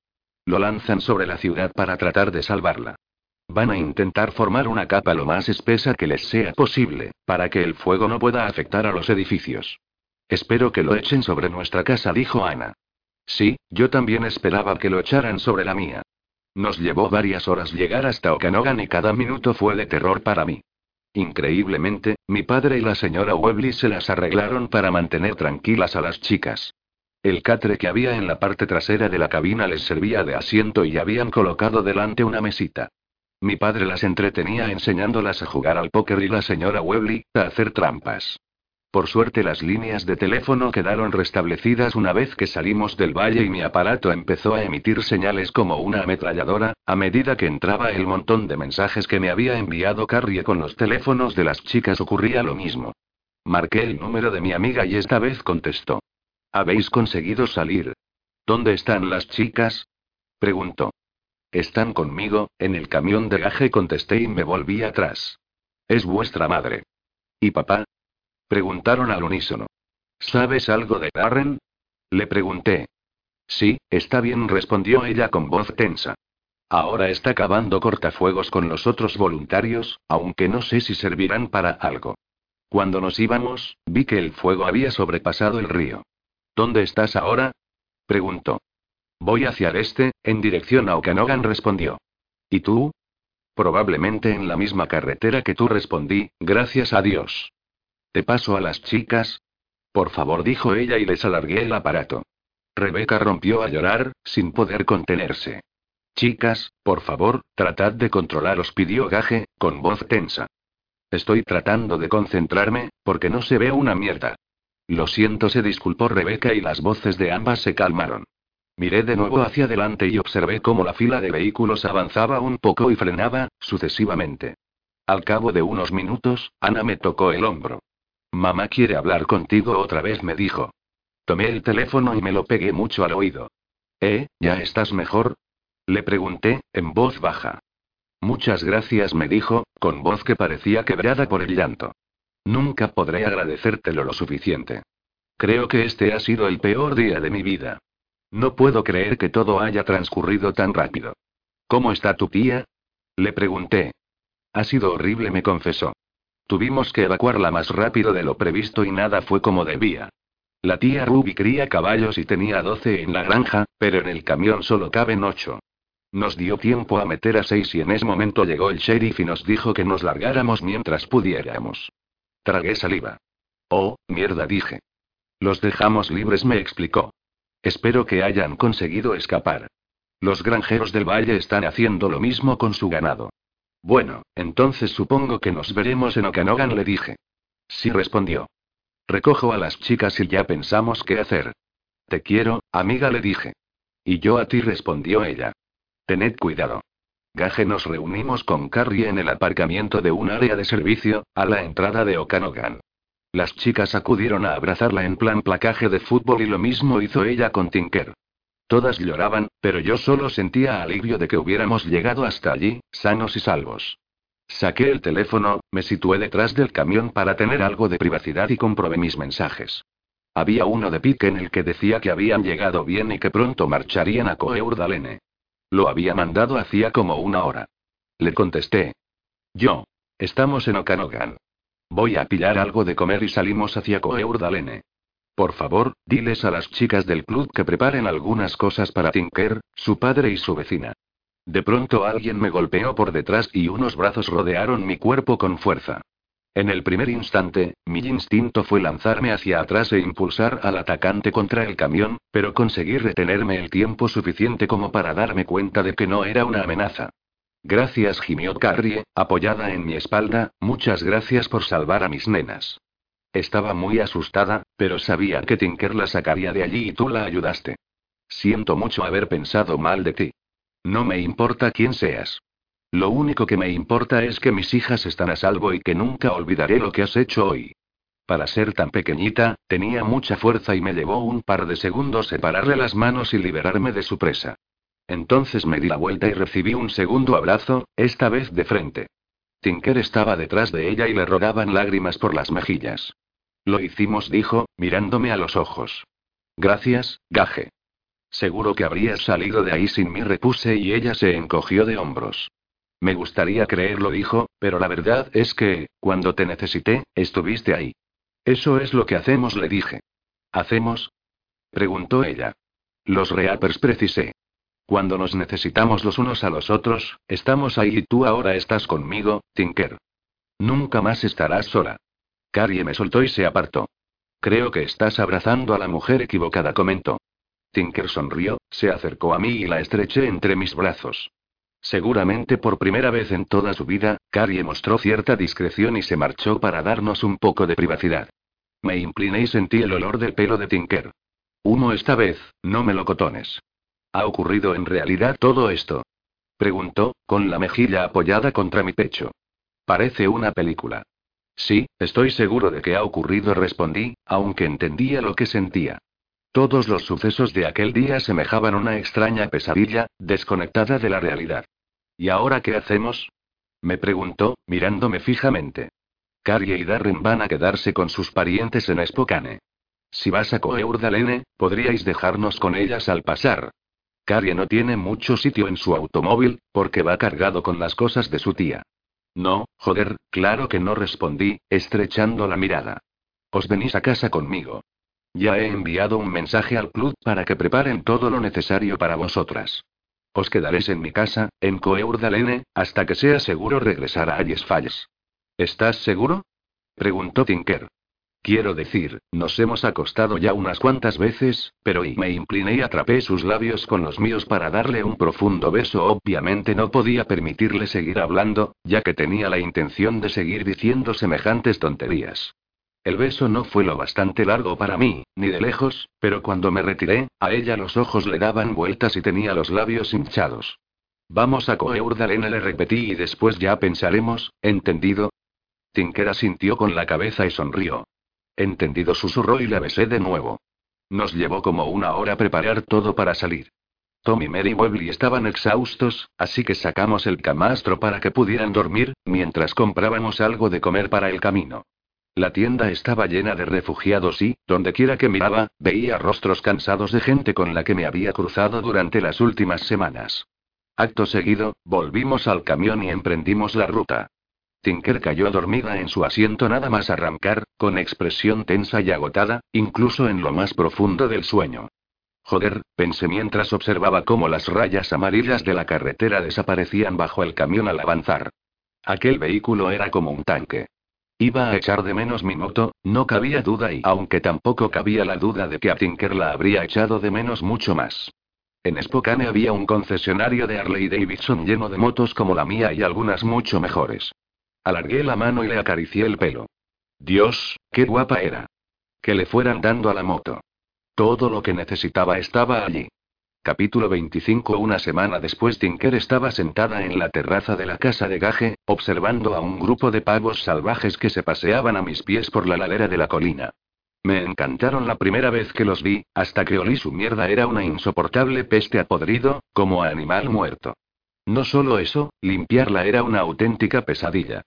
Lo lanzan sobre la ciudad para tratar de salvarla. Van a intentar formar una capa lo más espesa que les sea posible, para que el fuego no pueda afectar a los edificios. Espero que lo echen sobre nuestra casa, dijo Ana. Sí, yo también esperaba que lo echaran sobre la mía. Nos llevó varias horas llegar hasta Okanogan y cada minuto fue de terror para mí. Increíblemente, mi padre y la señora Webley se las arreglaron para mantener tranquilas a las chicas. El catre que había en la parte trasera de la cabina les servía de asiento y habían colocado delante una mesita. Mi padre las entretenía enseñándolas a jugar al póker y la señora Webley a hacer trampas. Por suerte las líneas de teléfono quedaron restablecidas una vez que salimos del valle y mi aparato empezó a emitir señales como una ametralladora, a medida que entraba el montón de mensajes que me había enviado Carrie con los teléfonos de las chicas ocurría lo mismo. Marqué el número de mi amiga y esta vez contestó. ¿Habéis conseguido salir? ¿Dónde están las chicas? preguntó. Están conmigo, en el camión de gaje contesté y me volví atrás. Es vuestra madre. ¿Y papá? Preguntaron al unísono. ¿Sabes algo de Darren? Le pregunté. Sí, está bien, respondió ella con voz tensa. Ahora está cavando cortafuegos con los otros voluntarios, aunque no sé si servirán para algo. Cuando nos íbamos, vi que el fuego había sobrepasado el río. ¿Dónde estás ahora? preguntó. Voy hacia el este, en dirección a Okanogan, respondió. ¿Y tú? Probablemente en la misma carretera que tú respondí, gracias a Dios. ¿Te paso a las chicas? Por favor, dijo ella y les alargué el aparato. Rebeca rompió a llorar, sin poder contenerse. Chicas, por favor, tratad de controlaros, pidió Gaje, con voz tensa. Estoy tratando de concentrarme, porque no se ve una mierda. Lo siento, se disculpó Rebeca y las voces de ambas se calmaron. Miré de nuevo hacia adelante y observé cómo la fila de vehículos avanzaba un poco y frenaba, sucesivamente. Al cabo de unos minutos, Ana me tocó el hombro. Mamá quiere hablar contigo otra vez, me dijo. Tomé el teléfono y me lo pegué mucho al oído. ¿Eh, ya estás mejor? Le pregunté, en voz baja. Muchas gracias, me dijo, con voz que parecía quebrada por el llanto. Nunca podré agradecértelo lo suficiente. Creo que este ha sido el peor día de mi vida. No puedo creer que todo haya transcurrido tan rápido. ¿Cómo está tu tía? Le pregunté. Ha sido horrible, me confesó. Tuvimos que evacuarla más rápido de lo previsto y nada fue como debía. La tía Ruby cría caballos y tenía 12 en la granja, pero en el camión solo caben 8. Nos dio tiempo a meter a seis y en ese momento llegó el sheriff y nos dijo que nos largáramos mientras pudiéramos. Tragué saliva. Oh, mierda, dije. Los dejamos libres, me explicó. Espero que hayan conseguido escapar. Los granjeros del valle están haciendo lo mismo con su ganado. Bueno, entonces supongo que nos veremos en Okanogan, le dije. Sí, respondió. Recojo a las chicas y ya pensamos qué hacer. Te quiero, amiga, le dije. Y yo a ti, respondió ella. Tened cuidado. Gaje nos reunimos con Carrie en el aparcamiento de un área de servicio, a la entrada de Okanogan. Las chicas acudieron a abrazarla en plan placaje de fútbol y lo mismo hizo ella con Tinker. Todas lloraban, pero yo solo sentía alivio de que hubiéramos llegado hasta allí, sanos y salvos. Saqué el teléfono, me situé detrás del camión para tener algo de privacidad y comprobé mis mensajes. Había uno de pique en el que decía que habían llegado bien y que pronto marcharían a Coeurdalene. Lo había mandado hacía como una hora. Le contesté. Yo. Estamos en Okanogan. Voy a pillar algo de comer y salimos hacia Coeurdalene. Por favor, diles a las chicas del club que preparen algunas cosas para Tinker, su padre y su vecina. De pronto alguien me golpeó por detrás y unos brazos rodearon mi cuerpo con fuerza. En el primer instante, mi instinto fue lanzarme hacia atrás e impulsar al atacante contra el camión, pero conseguí retenerme el tiempo suficiente como para darme cuenta de que no era una amenaza. Gracias, gimió Carrie, apoyada en mi espalda, muchas gracias por salvar a mis nenas. Estaba muy asustada, pero sabía que Tinker la sacaría de allí y tú la ayudaste. Siento mucho haber pensado mal de ti. No me importa quién seas. Lo único que me importa es que mis hijas están a salvo y que nunca olvidaré lo que has hecho hoy. Para ser tan pequeñita, tenía mucha fuerza y me llevó un par de segundos separarle las manos y liberarme de su presa. Entonces me di la vuelta y recibí un segundo abrazo, esta vez de frente. Tinker estaba detrás de ella y le rodaban lágrimas por las mejillas. Lo hicimos, dijo, mirándome a los ojos. Gracias, Gaje. Seguro que habrías salido de ahí sin mí, repuse y ella se encogió de hombros. Me gustaría creerlo, dijo, pero la verdad es que, cuando te necesité, estuviste ahí. Eso es lo que hacemos, le dije. ¿Hacemos? preguntó ella. Los Reapers precisé. Cuando nos necesitamos los unos a los otros, estamos ahí y tú ahora estás conmigo, Tinker. Nunca más estarás sola. Carrie me soltó y se apartó. Creo que estás abrazando a la mujer equivocada, comentó. Tinker sonrió, se acercó a mí y la estreché entre mis brazos. Seguramente por primera vez en toda su vida, Carrie mostró cierta discreción y se marchó para darnos un poco de privacidad. Me incliné y sentí el olor del pelo de Tinker. Humo esta vez, no melocotones. ¿Ha ocurrido en realidad todo esto? Preguntó, con la mejilla apoyada contra mi pecho. Parece una película. Sí, estoy seguro de que ha ocurrido, respondí, aunque entendía lo que sentía. Todos los sucesos de aquel día semejaban una extraña pesadilla, desconectada de la realidad. ¿Y ahora qué hacemos? me preguntó, mirándome fijamente. Carrie y Darren van a quedarse con sus parientes en Spokane. Si vas a Coeurdalene, podríais dejarnos con ellas al pasar. Carrie no tiene mucho sitio en su automóvil, porque va cargado con las cosas de su tía. No, joder, claro que no respondí, estrechando la mirada. Os venís a casa conmigo. Ya he enviado un mensaje al club para que preparen todo lo necesario para vosotras. Os quedaréis en mi casa, en Coeurdalene, hasta que sea seguro regresar a Ayes. ¿Estás seguro? preguntó Tinker. Quiero decir, nos hemos acostado ya unas cuantas veces, pero y me incliné y atrapé sus labios con los míos para darle un profundo beso. Obviamente no podía permitirle seguir hablando, ya que tenía la intención de seguir diciendo semejantes tonterías. El beso no fue lo bastante largo para mí, ni de lejos, pero cuando me retiré, a ella los ojos le daban vueltas y tenía los labios hinchados. Vamos a Coeurdalene, le repetí y después ya pensaremos, ¿entendido? Tinker sintió con la cabeza y sonrió. Entendido susurró y la besé de nuevo. Nos llevó como una hora preparar todo para salir. Tom y Mary Webley estaban exhaustos, así que sacamos el camastro para que pudieran dormir, mientras comprábamos algo de comer para el camino. La tienda estaba llena de refugiados y, dondequiera que miraba, veía rostros cansados de gente con la que me había cruzado durante las últimas semanas. Acto seguido, volvimos al camión y emprendimos la ruta. Tinker cayó dormida en su asiento nada más arrancar, con expresión tensa y agotada, incluso en lo más profundo del sueño. Joder, pensé mientras observaba cómo las rayas amarillas de la carretera desaparecían bajo el camión al avanzar. Aquel vehículo era como un tanque. Iba a echar de menos mi moto, no cabía duda y aunque tampoco cabía la duda de que a Tinker la habría echado de menos mucho más. En Spokane había un concesionario de Harley Davidson lleno de motos como la mía y algunas mucho mejores. Alargué la mano y le acaricié el pelo. Dios, qué guapa era. Que le fueran dando a la moto. Todo lo que necesitaba estaba allí. Capítulo 25 Una semana después Tinker estaba sentada en la terraza de la casa de Gaje, observando a un grupo de pavos salvajes que se paseaban a mis pies por la ladera de la colina. Me encantaron la primera vez que los vi, hasta que olí su mierda era una insoportable peste a podrido, como animal muerto. No solo eso, limpiarla era una auténtica pesadilla.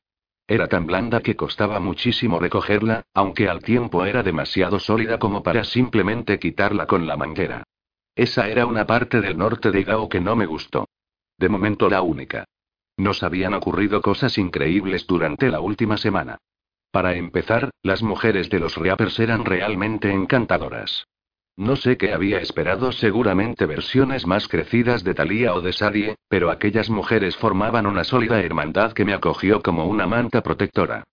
Era tan blanda que costaba muchísimo recogerla, aunque al tiempo era demasiado sólida como para simplemente quitarla con la manguera. Esa era una parte del norte de Gao que no me gustó. De momento la única. Nos habían ocurrido cosas increíbles durante la última semana. Para empezar, las mujeres de los Reapers eran realmente encantadoras. No sé qué había esperado, seguramente versiones más crecidas de Thalía o de Sadie, pero aquellas mujeres formaban una sólida hermandad que me acogió como una manta protectora.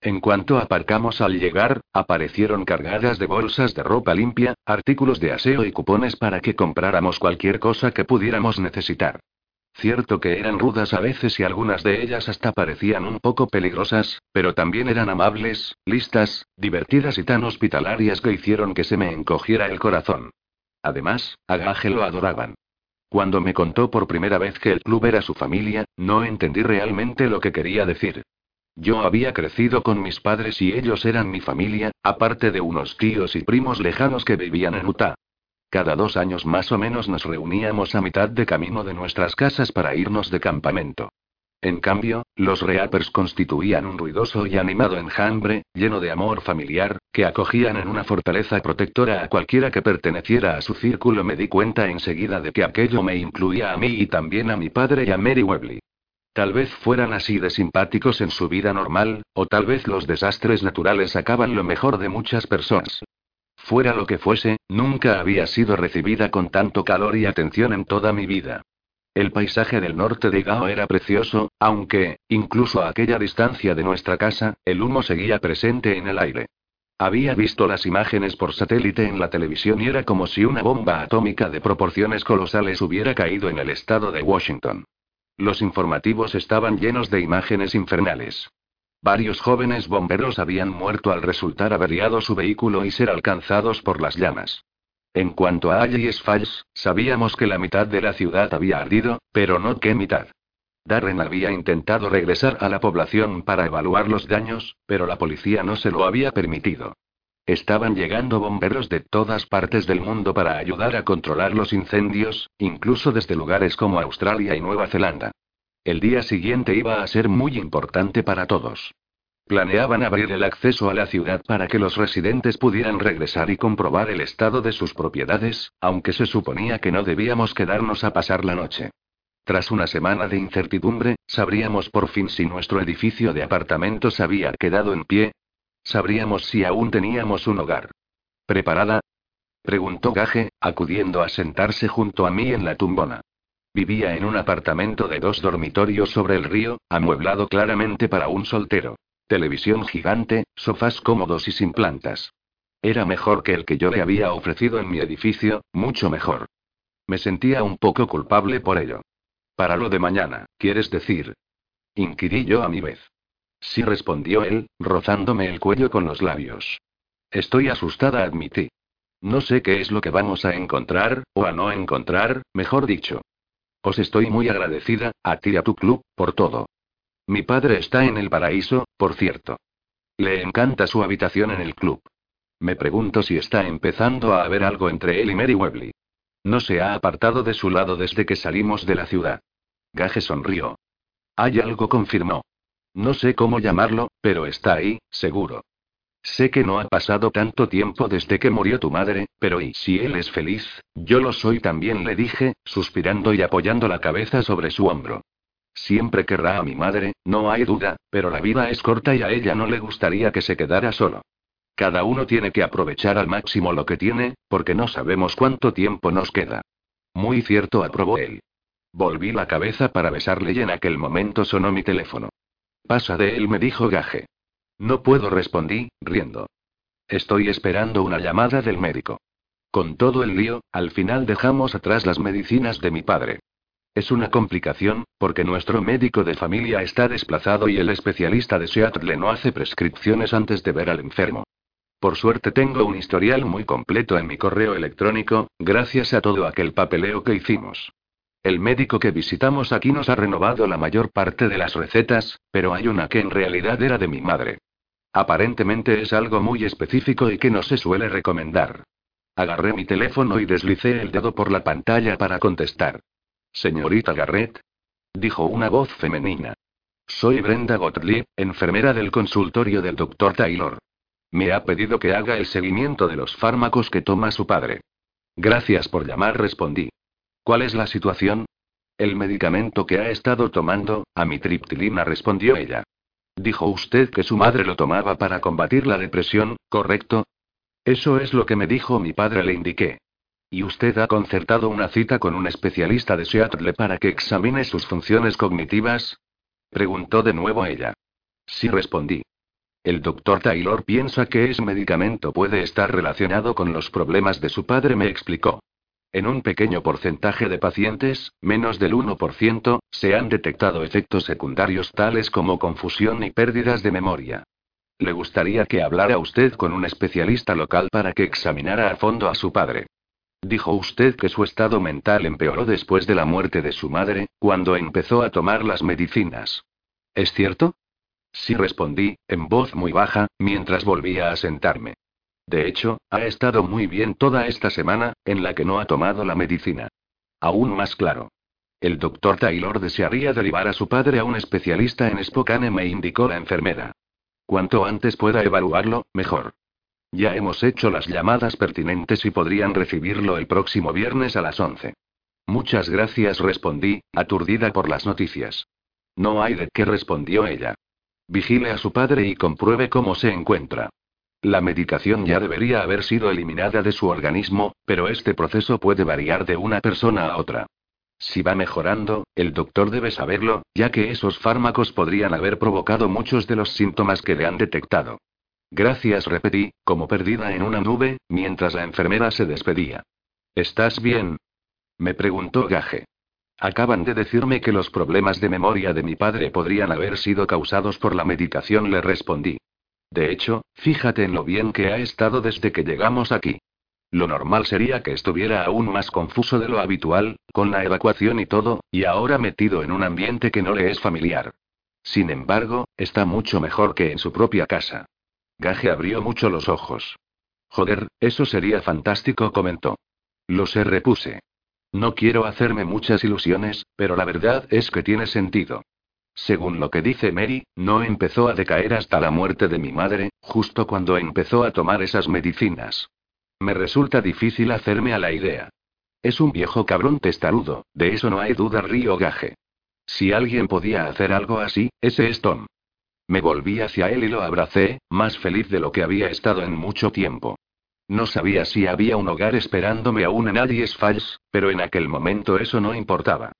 En cuanto aparcamos al llegar, aparecieron cargadas de bolsas de ropa limpia, artículos de aseo y cupones para que compráramos cualquier cosa que pudiéramos necesitar. Cierto que eran rudas a veces y algunas de ellas hasta parecían un poco peligrosas, pero también eran amables, listas, divertidas y tan hospitalarias que hicieron que se me encogiera el corazón. Además, a Gage lo adoraban. Cuando me contó por primera vez que el club era su familia, no entendí realmente lo que quería decir. Yo había crecido con mis padres y ellos eran mi familia, aparte de unos tíos y primos lejanos que vivían en Utah. Cada dos años más o menos nos reuníamos a mitad de camino de nuestras casas para irnos de campamento. En cambio, los Reapers constituían un ruidoso y animado enjambre, lleno de amor familiar, que acogían en una fortaleza protectora a cualquiera que perteneciera a su círculo. Me di cuenta enseguida de que aquello me incluía a mí y también a mi padre y a Mary Webley. Tal vez fueran así de simpáticos en su vida normal, o tal vez los desastres naturales sacaban lo mejor de muchas personas. Fuera lo que fuese, nunca había sido recibida con tanto calor y atención en toda mi vida. El paisaje del norte de Gao era precioso, aunque, incluso a aquella distancia de nuestra casa, el humo seguía presente en el aire. Había visto las imágenes por satélite en la televisión y era como si una bomba atómica de proporciones colosales hubiera caído en el estado de Washington. Los informativos estaban llenos de imágenes infernales. Varios jóvenes bomberos habían muerto al resultar averiado su vehículo y ser alcanzados por las llamas. En cuanto a Alice Falls, sabíamos que la mitad de la ciudad había ardido, pero no qué mitad. Darren había intentado regresar a la población para evaluar los daños, pero la policía no se lo había permitido. Estaban llegando bomberos de todas partes del mundo para ayudar a controlar los incendios, incluso desde lugares como Australia y Nueva Zelanda. El día siguiente iba a ser muy importante para todos. Planeaban abrir el acceso a la ciudad para que los residentes pudieran regresar y comprobar el estado de sus propiedades, aunque se suponía que no debíamos quedarnos a pasar la noche. Tras una semana de incertidumbre, sabríamos por fin si nuestro edificio de apartamentos había quedado en pie. Sabríamos si aún teníamos un hogar. ¿Preparada? preguntó Gage, acudiendo a sentarse junto a mí en la tumbona. Vivía en un apartamento de dos dormitorios sobre el río, amueblado claramente para un soltero. Televisión gigante, sofás cómodos y sin plantas. Era mejor que el que yo le había ofrecido en mi edificio, mucho mejor. Me sentía un poco culpable por ello. Para lo de mañana, ¿quieres decir? Inquirí yo a mi vez. Sí respondió él, rozándome el cuello con los labios. Estoy asustada, admití. No sé qué es lo que vamos a encontrar, o a no encontrar, mejor dicho. Os estoy muy agradecida, a ti y a tu club, por todo. Mi padre está en el paraíso, por cierto. Le encanta su habitación en el club. Me pregunto si está empezando a haber algo entre él y Mary Webley. No se ha apartado de su lado desde que salimos de la ciudad. Gage sonrió. Hay algo, confirmó. No sé cómo llamarlo, pero está ahí, seguro. Sé que no ha pasado tanto tiempo desde que murió tu madre, pero ¿y si él es feliz? Yo lo soy también, le dije, suspirando y apoyando la cabeza sobre su hombro. Siempre querrá a mi madre, no hay duda, pero la vida es corta y a ella no le gustaría que se quedara solo. Cada uno tiene que aprovechar al máximo lo que tiene, porque no sabemos cuánto tiempo nos queda. Muy cierto, aprobó él. Volví la cabeza para besarle y en aquel momento sonó mi teléfono. Pasa de él, me dijo Gaje. No puedo, respondí, riendo. Estoy esperando una llamada del médico. Con todo el lío, al final dejamos atrás las medicinas de mi padre. Es una complicación, porque nuestro médico de familia está desplazado y el especialista de Seattle no hace prescripciones antes de ver al enfermo. Por suerte tengo un historial muy completo en mi correo electrónico, gracias a todo aquel papeleo que hicimos. El médico que visitamos aquí nos ha renovado la mayor parte de las recetas, pero hay una que en realidad era de mi madre. Aparentemente es algo muy específico y que no se suele recomendar. Agarré mi teléfono y deslicé el dedo por la pantalla para contestar. Señorita Garrett. Dijo una voz femenina. Soy Brenda Gottlieb, enfermera del consultorio del Dr. Taylor. Me ha pedido que haga el seguimiento de los fármacos que toma su padre. Gracias por llamar, respondí. ¿Cuál es la situación? El medicamento que ha estado tomando, amitriptilina, respondió ella. Dijo usted que su madre lo tomaba para combatir la depresión, ¿correcto? Eso es lo que me dijo mi padre, le indiqué. ¿Y usted ha concertado una cita con un especialista de Seattle para que examine sus funciones cognitivas? Preguntó de nuevo ella. Sí, respondí. El doctor Taylor piensa que ese medicamento puede estar relacionado con los problemas de su padre, me explicó. En un pequeño porcentaje de pacientes, menos del 1%, se han detectado efectos secundarios tales como confusión y pérdidas de memoria. Le gustaría que hablara usted con un especialista local para que examinara a fondo a su padre. Dijo usted que su estado mental empeoró después de la muerte de su madre, cuando empezó a tomar las medicinas. ¿Es cierto? Sí respondí, en voz muy baja, mientras volvía a sentarme. De hecho, ha estado muy bien toda esta semana, en la que no ha tomado la medicina. Aún más claro. El doctor Taylor desearía derivar a su padre a un especialista en Spokane, me indicó la enfermera. Cuanto antes pueda evaluarlo, mejor. Ya hemos hecho las llamadas pertinentes y podrían recibirlo el próximo viernes a las 11. Muchas gracias, respondí, aturdida por las noticias. No hay de qué, respondió ella. Vigile a su padre y compruebe cómo se encuentra. La medicación ya debería haber sido eliminada de su organismo, pero este proceso puede variar de una persona a otra. Si va mejorando, el doctor debe saberlo, ya que esos fármacos podrían haber provocado muchos de los síntomas que le han detectado. Gracias, repetí, como perdida en una nube, mientras la enfermera se despedía. ¿Estás bien? Me preguntó Gaje. Acaban de decirme que los problemas de memoria de mi padre podrían haber sido causados por la medicación, le respondí. De hecho, fíjate en lo bien que ha estado desde que llegamos aquí. Lo normal sería que estuviera aún más confuso de lo habitual, con la evacuación y todo, y ahora metido en un ambiente que no le es familiar. Sin embargo, está mucho mejor que en su propia casa. Gage abrió mucho los ojos. Joder, eso sería fantástico, comentó. Lo sé, repuse. No quiero hacerme muchas ilusiones, pero la verdad es que tiene sentido. Según lo que dice Mary, no empezó a decaer hasta la muerte de mi madre, justo cuando empezó a tomar esas medicinas. Me resulta difícil hacerme a la idea. Es un viejo cabrón testarudo, de eso no hay duda, río gaje. Si alguien podía hacer algo así, ese es Tom. Me volví hacia él y lo abracé, más feliz de lo que había estado en mucho tiempo. No sabía si había un hogar esperándome aún en Alice Falls, pero en aquel momento eso no importaba.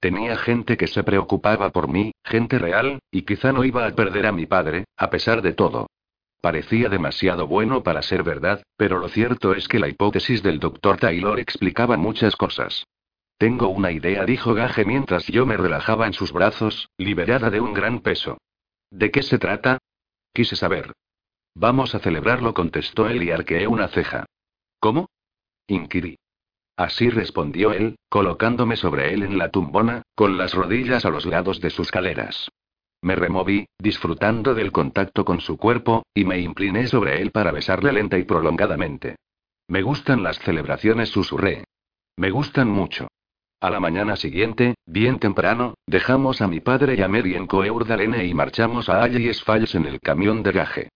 Tenía gente que se preocupaba por mí, gente real, y quizá no iba a perder a mi padre, a pesar de todo. Parecía demasiado bueno para ser verdad, pero lo cierto es que la hipótesis del doctor Taylor explicaba muchas cosas. Tengo una idea, dijo Gage mientras yo me relajaba en sus brazos, liberada de un gran peso. ¿De qué se trata? Quise saber. Vamos a celebrarlo, contestó él y arqueé una ceja. ¿Cómo? inquirí. Así respondió él, colocándome sobre él en la tumbona, con las rodillas a los lados de sus caleras. Me removí, disfrutando del contacto con su cuerpo, y me incliné sobre él para besarle lenta y prolongadamente. Me gustan las celebraciones, susurré. Me gustan mucho. A la mañana siguiente, bien temprano, dejamos a mi padre y a Mary en Coeurdalene y marchamos a Alice Falls en el camión de gaje.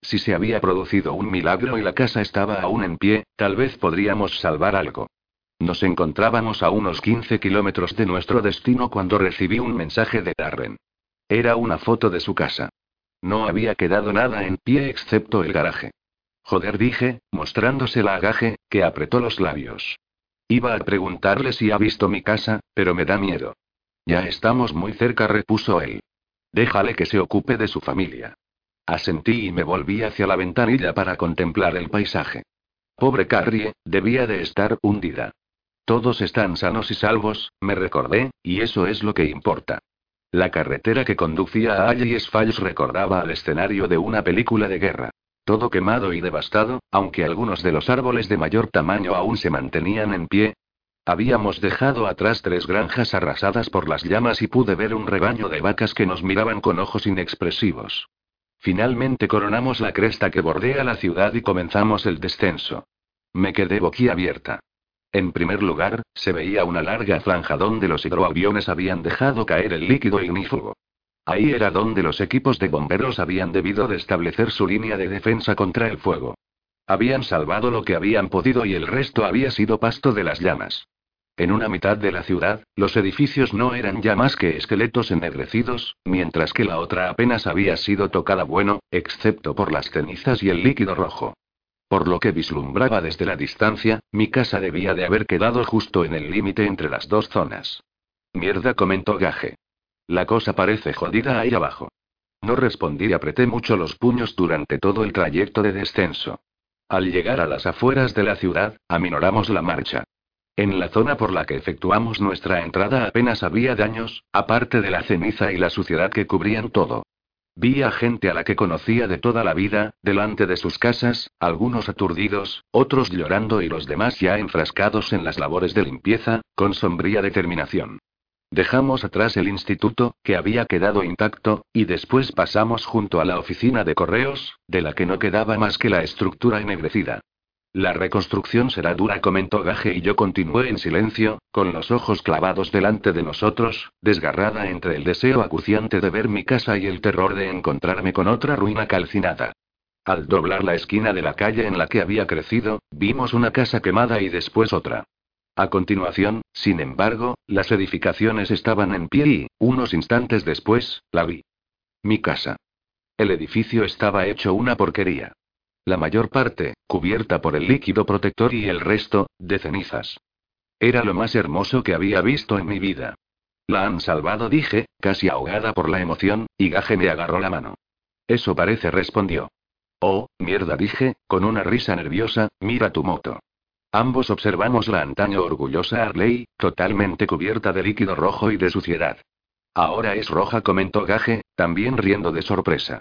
Si se había producido un milagro y la casa estaba aún en pie, tal vez podríamos salvar algo. Nos encontrábamos a unos 15 kilómetros de nuestro destino cuando recibí un mensaje de Darren. Era una foto de su casa. No había quedado nada en pie excepto el garaje. Joder, dije, mostrándosela a Gaje, que apretó los labios. Iba a preguntarle si ha visto mi casa, pero me da miedo. Ya estamos muy cerca, repuso él. Déjale que se ocupe de su familia. Asentí y me volví hacia la ventanilla para contemplar el paisaje. Pobre Carrie, debía de estar hundida. Todos están sanos y salvos, me recordé, y eso es lo que importa. La carretera que conducía a Alice Falls recordaba al escenario de una película de guerra. Todo quemado y devastado, aunque algunos de los árboles de mayor tamaño aún se mantenían en pie. Habíamos dejado atrás tres granjas arrasadas por las llamas y pude ver un rebaño de vacas que nos miraban con ojos inexpresivos. Finalmente coronamos la cresta que bordea la ciudad y comenzamos el descenso. Me quedé boquiabierta. En primer lugar, se veía una larga franja donde los hidroaviones habían dejado caer el líquido ignífugo. Ahí era donde los equipos de bomberos habían debido de establecer su línea de defensa contra el fuego. Habían salvado lo que habían podido y el resto había sido pasto de las llamas. En una mitad de la ciudad, los edificios no eran ya más que esqueletos ennegrecidos, mientras que la otra apenas había sido tocada bueno, excepto por las cenizas y el líquido rojo. Por lo que vislumbraba desde la distancia, mi casa debía de haber quedado justo en el límite entre las dos zonas. Mierda, comentó Gaje. La cosa parece jodida ahí abajo. No respondí y apreté mucho los puños durante todo el trayecto de descenso. Al llegar a las afueras de la ciudad, aminoramos la marcha. En la zona por la que efectuamos nuestra entrada apenas había daños, aparte de la ceniza y la suciedad que cubrían todo. Vi a gente a la que conocía de toda la vida, delante de sus casas, algunos aturdidos, otros llorando y los demás ya enfrascados en las labores de limpieza, con sombría determinación. Dejamos atrás el instituto, que había quedado intacto, y después pasamos junto a la oficina de correos, de la que no quedaba más que la estructura ennegrecida. La reconstrucción será dura, comentó Gaje y yo continué en silencio, con los ojos clavados delante de nosotros, desgarrada entre el deseo acuciante de ver mi casa y el terror de encontrarme con otra ruina calcinada. Al doblar la esquina de la calle en la que había crecido, vimos una casa quemada y después otra. A continuación, sin embargo, las edificaciones estaban en pie y, unos instantes después, la vi. Mi casa. El edificio estaba hecho una porquería. La mayor parte, cubierta por el líquido protector y el resto, de cenizas. Era lo más hermoso que había visto en mi vida. La han salvado, dije, casi ahogada por la emoción, y Gaje me agarró la mano. Eso parece, respondió. Oh, mierda, dije, con una risa nerviosa, mira tu moto. Ambos observamos la antaño orgullosa Harley, totalmente cubierta de líquido rojo y de suciedad. Ahora es roja, comentó Gage, también riendo de sorpresa.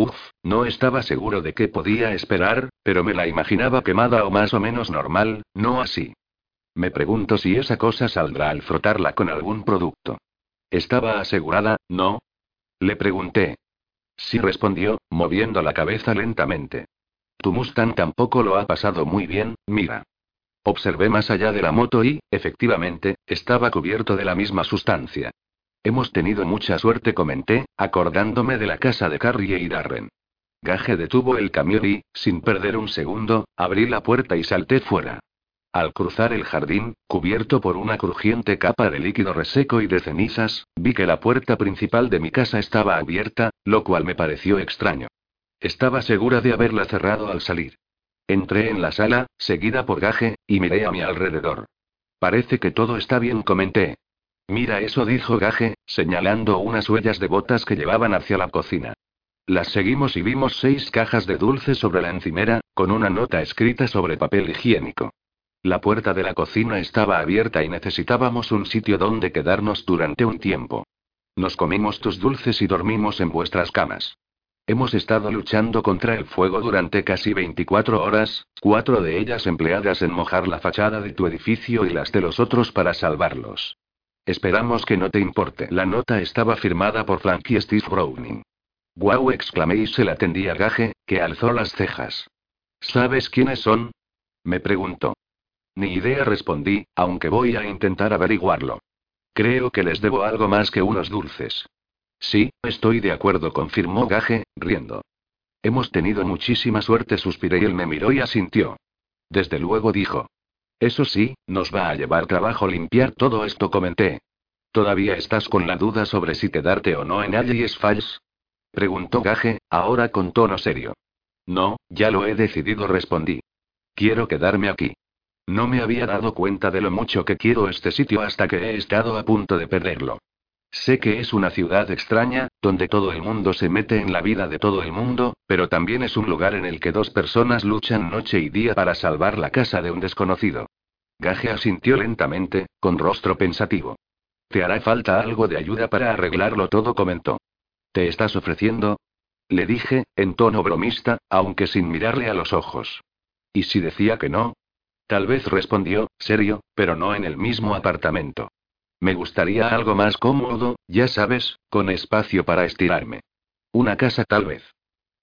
Uf, no estaba seguro de qué podía esperar, pero me la imaginaba quemada o más o menos normal, no así. Me pregunto si esa cosa saldrá al frotarla con algún producto. ¿Estaba asegurada, no? Le pregunté. Sí respondió, moviendo la cabeza lentamente. Tu Mustang tampoco lo ha pasado muy bien, mira. Observé más allá de la moto y, efectivamente, estaba cubierto de la misma sustancia. Hemos tenido mucha suerte, comenté, acordándome de la casa de Carrie y Darren. Gaje detuvo el camión y, sin perder un segundo, abrí la puerta y salté fuera. Al cruzar el jardín, cubierto por una crujiente capa de líquido reseco y de cenizas, vi que la puerta principal de mi casa estaba abierta, lo cual me pareció extraño. Estaba segura de haberla cerrado al salir. Entré en la sala, seguida por Gaje, y miré a mi alrededor. Parece que todo está bien, comenté. Mira eso, dijo Gaje, señalando unas huellas de botas que llevaban hacia la cocina. Las seguimos y vimos seis cajas de dulces sobre la encimera, con una nota escrita sobre papel higiénico. La puerta de la cocina estaba abierta y necesitábamos un sitio donde quedarnos durante un tiempo. Nos comimos tus dulces y dormimos en vuestras camas. Hemos estado luchando contra el fuego durante casi 24 horas, cuatro de ellas empleadas en mojar la fachada de tu edificio y las de los otros para salvarlos. Esperamos que no te importe. La nota estaba firmada por Frankie Steve Browning. Guau, exclamé y se la tendí a Gaje, que alzó las cejas. ¿Sabes quiénes son? Me preguntó. Ni idea respondí, aunque voy a intentar averiguarlo. Creo que les debo algo más que unos dulces. Sí, estoy de acuerdo, confirmó Gaje, riendo. Hemos tenido muchísima suerte, suspiré y él me miró y asintió. Desde luego dijo. Eso sí, nos va a llevar trabajo limpiar todo esto, comenté. ¿Todavía estás con la duda sobre si quedarte o no en Alice Falls? Preguntó Gaje, ahora con tono serio. No, ya lo he decidido, respondí. Quiero quedarme aquí. No me había dado cuenta de lo mucho que quiero este sitio hasta que he estado a punto de perderlo. Sé que es una ciudad extraña, donde todo el mundo se mete en la vida de todo el mundo, pero también es un lugar en el que dos personas luchan noche y día para salvar la casa de un desconocido. Gaje asintió lentamente, con rostro pensativo. Te hará falta algo de ayuda para arreglarlo todo, comentó. ¿Te estás ofreciendo? Le dije, en tono bromista, aunque sin mirarle a los ojos. ¿Y si decía que no? Tal vez respondió, serio, pero no en el mismo apartamento. Me gustaría algo más cómodo, ya sabes, con espacio para estirarme. Una casa tal vez.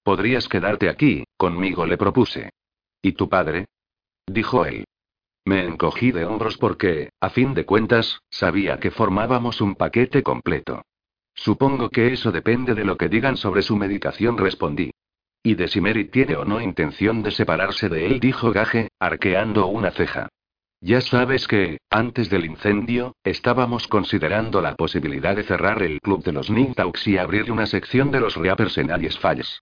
Podrías quedarte aquí, conmigo le propuse. ¿Y tu padre? dijo él. Me encogí de hombros porque, a fin de cuentas, sabía que formábamos un paquete completo. Supongo que eso depende de lo que digan sobre su medicación, respondí. Y de si Mary tiene o no intención de separarse de él, dijo Gage, arqueando una ceja. Ya sabes que, antes del incendio, estábamos considerando la posibilidad de cerrar el club de los Nintaux y abrir una sección de los Reapers en Alice Falls.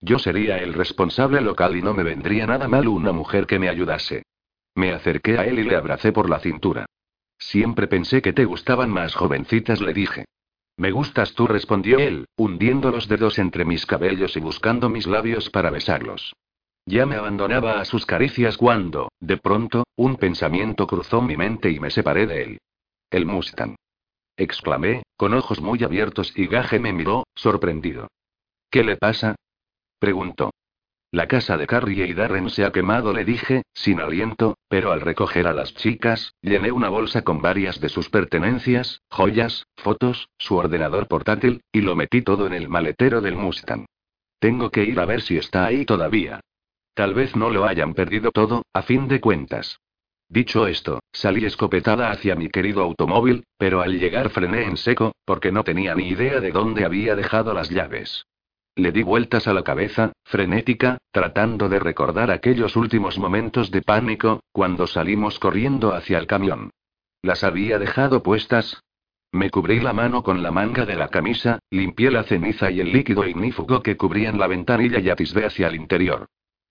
Yo sería el responsable local y no me vendría nada mal una mujer que me ayudase. Me acerqué a él y le abracé por la cintura. Siempre pensé que te gustaban más jovencitas, le dije. Me gustas tú, respondió él, hundiendo los dedos entre mis cabellos y buscando mis labios para besarlos. Ya me abandonaba a sus caricias cuando, de pronto, un pensamiento cruzó mi mente y me separé de él. El Mustang. Exclamé, con ojos muy abiertos y Gage me miró, sorprendido. ¿Qué le pasa? Preguntó. La casa de Carrie y Darren se ha quemado, le dije, sin aliento, pero al recoger a las chicas, llené una bolsa con varias de sus pertenencias, joyas, fotos, su ordenador portátil, y lo metí todo en el maletero del Mustang. Tengo que ir a ver si está ahí todavía. Tal vez no lo hayan perdido todo, a fin de cuentas. Dicho esto, salí escopetada hacia mi querido automóvil, pero al llegar frené en seco, porque no tenía ni idea de dónde había dejado las llaves. Le di vueltas a la cabeza, frenética, tratando de recordar aquellos últimos momentos de pánico, cuando salimos corriendo hacia el camión. ¿Las había dejado puestas? Me cubrí la mano con la manga de la camisa, limpié la ceniza y el líquido ignífugo que cubrían la ventanilla y atisbé hacia el interior.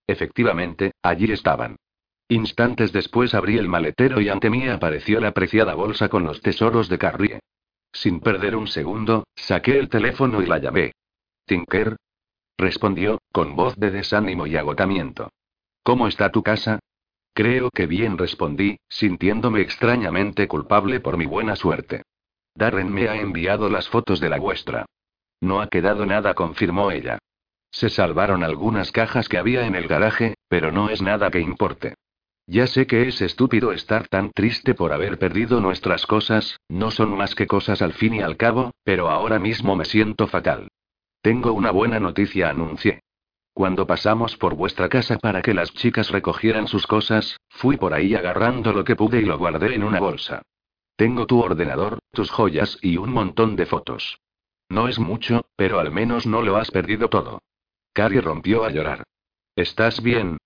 Efectivamente, allí estaban. Instantes después abrí el maletero y ante mí apareció la preciada bolsa con los tesoros de Carrie. Sin perder un segundo, saqué el teléfono y la llamé. Tinker. Respondió, con voz de desánimo y agotamiento. ¿Cómo está tu casa? Creo que bien respondí, sintiéndome extrañamente culpable por mi buena suerte. Darren me ha enviado las fotos de la vuestra. No ha quedado nada, confirmó ella. Se salvaron algunas cajas que había en el garaje, pero no es nada que importe. Ya sé que es estúpido estar tan triste por haber perdido nuestras cosas, no son más que cosas al fin y al cabo, pero ahora mismo me siento fatal. Tengo una buena noticia, anuncié. Cuando pasamos por vuestra casa para que las chicas recogieran sus cosas, fui por ahí agarrando lo que pude y lo guardé en una bolsa. Tengo tu ordenador, tus joyas y un montón de fotos. No es mucho, pero al menos no lo has perdido todo. Carrie rompió a llorar. ¿Estás bien?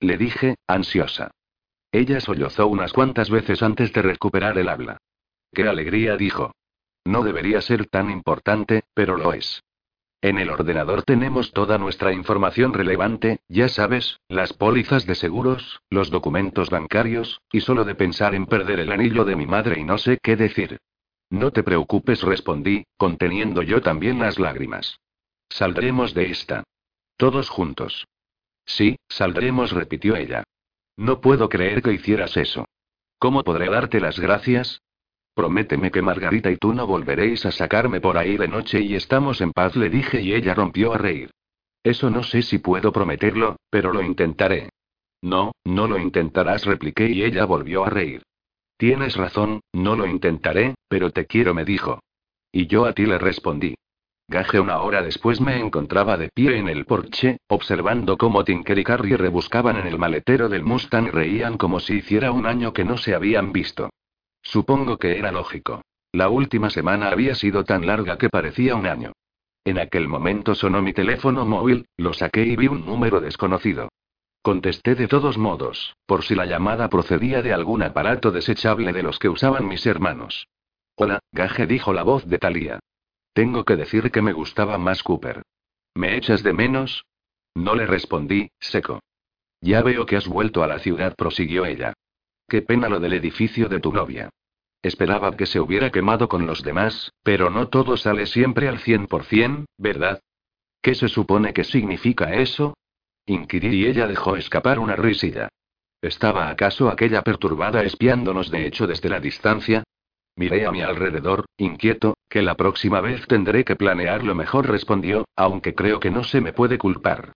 Le dije, ansiosa. Ella sollozó unas cuantas veces antes de recuperar el habla. Qué alegría, dijo. No debería ser tan importante, pero lo es. En el ordenador tenemos toda nuestra información relevante, ya sabes, las pólizas de seguros, los documentos bancarios, y solo de pensar en perder el anillo de mi madre y no sé qué decir. No te preocupes, respondí, conteniendo yo también las lágrimas. Saldremos de esta. Todos juntos. Sí, saldremos, repitió ella. No puedo creer que hicieras eso. ¿Cómo podré darte las gracias? Prométeme que Margarita y tú no volveréis a sacarme por ahí de noche y estamos en paz, le dije y ella rompió a reír. Eso no sé si puedo prometerlo, pero lo intentaré. No, no lo intentarás, repliqué y ella volvió a reír. Tienes razón, no lo intentaré, pero te quiero, me dijo. Y yo a ti le respondí. Gaje una hora después me encontraba de pie en el porche, observando cómo Tinker y Carrie rebuscaban en el maletero del Mustang y reían como si hiciera un año que no se habían visto. Supongo que era lógico. La última semana había sido tan larga que parecía un año. En aquel momento sonó mi teléfono móvil, lo saqué y vi un número desconocido. Contesté de todos modos, por si la llamada procedía de algún aparato desechable de los que usaban mis hermanos. Hola, Gaje dijo la voz de Thalía. Tengo que decir que me gustaba más Cooper. ¿Me echas de menos? No le respondí, seco. Ya veo que has vuelto a la ciudad, prosiguió ella. Qué pena lo del edificio de tu novia. Esperaba que se hubiera quemado con los demás, pero no todo sale siempre al 100%, ¿verdad? ¿Qué se supone que significa eso? Inquirí y ella dejó escapar una risilla. ¿Estaba acaso aquella perturbada espiándonos de hecho desde la distancia? Miré a mi alrededor, inquieto, que la próxima vez tendré que planearlo mejor, respondió, aunque creo que no se me puede culpar.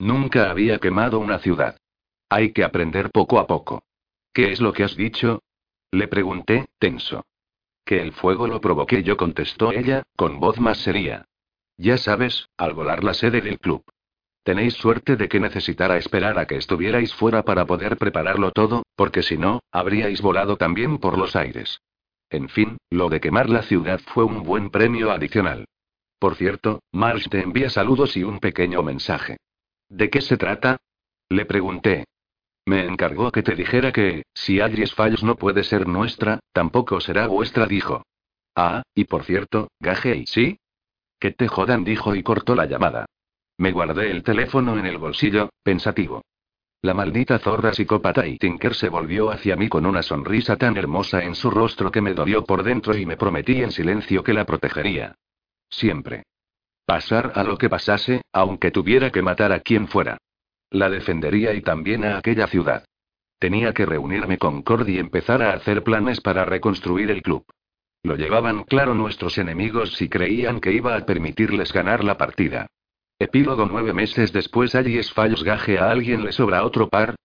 Nunca había quemado una ciudad. Hay que aprender poco a poco. ¿Qué es lo que has dicho? Le pregunté, tenso. Que el fuego lo provoqué yo, contestó ella, con voz más seria. Ya sabes, al volar la sede del club. Tenéis suerte de que necesitara esperar a que estuvierais fuera para poder prepararlo todo, porque si no, habríais volado también por los aires. En fin, lo de quemar la ciudad fue un buen premio adicional. Por cierto, Marsh te envía saludos y un pequeño mensaje. ¿De qué se trata? Le pregunté. Me encargó que te dijera que, si Adries Falls no puede ser nuestra, tampoco será vuestra, dijo. Ah, y por cierto, Gagey, ¿sí? Que te jodan, dijo y cortó la llamada. Me guardé el teléfono en el bolsillo, pensativo. La maldita zorra psicópata y Tinker se volvió hacia mí con una sonrisa tan hermosa en su rostro que me dolió por dentro y me prometí en silencio que la protegería. Siempre. Pasar a lo que pasase, aunque tuviera que matar a quien fuera. La defendería y también a aquella ciudad. Tenía que reunirme con Cord y empezar a hacer planes para reconstruir el club. Lo llevaban claro nuestros enemigos si creían que iba a permitirles ganar la partida. Epílogo nueve meses después allí es fallos gaje a alguien le sobra otro par.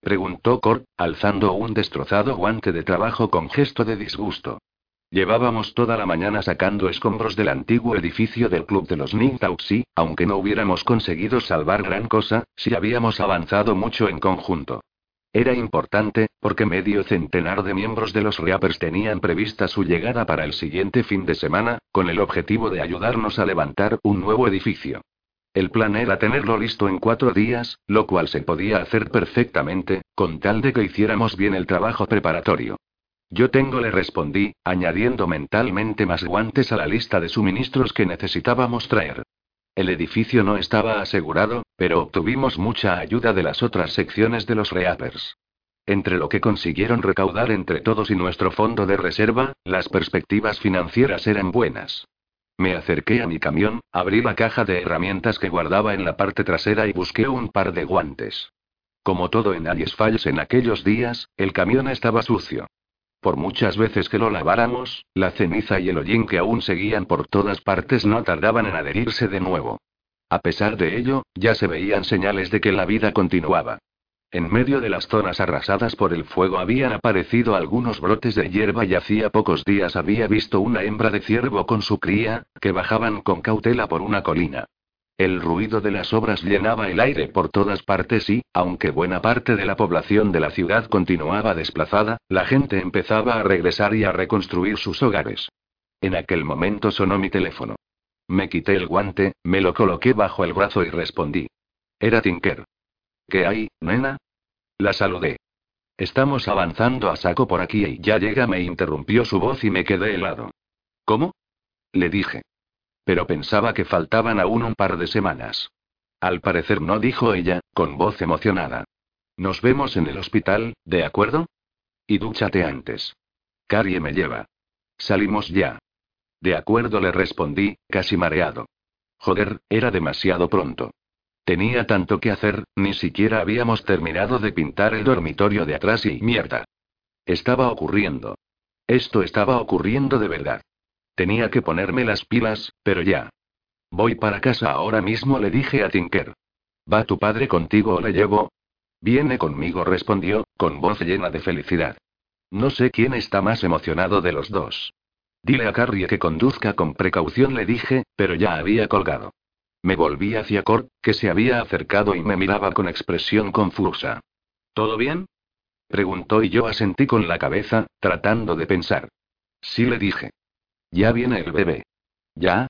Preguntó Cord, alzando un destrozado guante de trabajo con gesto de disgusto. Llevábamos toda la mañana sacando escombros del antiguo edificio del club de los Nintauxi, aunque no hubiéramos conseguido salvar gran cosa, si habíamos avanzado mucho en conjunto. Era importante, porque medio centenar de miembros de los Reapers tenían prevista su llegada para el siguiente fin de semana, con el objetivo de ayudarnos a levantar un nuevo edificio. El plan era tenerlo listo en cuatro días, lo cual se podía hacer perfectamente, con tal de que hiciéramos bien el trabajo preparatorio. Yo tengo, le respondí, añadiendo mentalmente más guantes a la lista de suministros que necesitábamos traer. El edificio no estaba asegurado, pero obtuvimos mucha ayuda de las otras secciones de los Reapers. Entre lo que consiguieron recaudar entre todos y nuestro fondo de reserva, las perspectivas financieras eran buenas. Me acerqué a mi camión, abrí la caja de herramientas que guardaba en la parte trasera y busqué un par de guantes. Como todo en Alice Falls en aquellos días, el camión estaba sucio. Por muchas veces que lo laváramos, la ceniza y el hollín que aún seguían por todas partes no tardaban en adherirse de nuevo. A pesar de ello, ya se veían señales de que la vida continuaba. En medio de las zonas arrasadas por el fuego habían aparecido algunos brotes de hierba y hacía pocos días había visto una hembra de ciervo con su cría, que bajaban con cautela por una colina. El ruido de las obras llenaba el aire por todas partes y, aunque buena parte de la población de la ciudad continuaba desplazada, la gente empezaba a regresar y a reconstruir sus hogares. En aquel momento sonó mi teléfono. Me quité el guante, me lo coloqué bajo el brazo y respondí. Era Tinker. ¿Qué hay, nena? La saludé. Estamos avanzando a saco por aquí y ya llega, me interrumpió su voz y me quedé helado. ¿Cómo? Le dije. Pero pensaba que faltaban aún un par de semanas. Al parecer no, dijo ella, con voz emocionada. Nos vemos en el hospital, ¿de acuerdo? Y dúchate antes. Carrie me lleva. Salimos ya. De acuerdo, le respondí, casi mareado. Joder, era demasiado pronto. Tenía tanto que hacer, ni siquiera habíamos terminado de pintar el dormitorio de atrás y mierda. Estaba ocurriendo. Esto estaba ocurriendo de verdad. Tenía que ponerme las pilas, pero ya. Voy para casa ahora mismo, le dije a Tinker. ¿Va tu padre contigo o le llevo? Viene conmigo, respondió, con voz llena de felicidad. No sé quién está más emocionado de los dos. Dile a Carrie que conduzca con precaución, le dije, pero ya había colgado. Me volví hacia Cort, que se había acercado y me miraba con expresión confusa. ¿Todo bien? preguntó y yo asentí con la cabeza, tratando de pensar. Sí le dije. Ya viene el bebé. ¿Ya?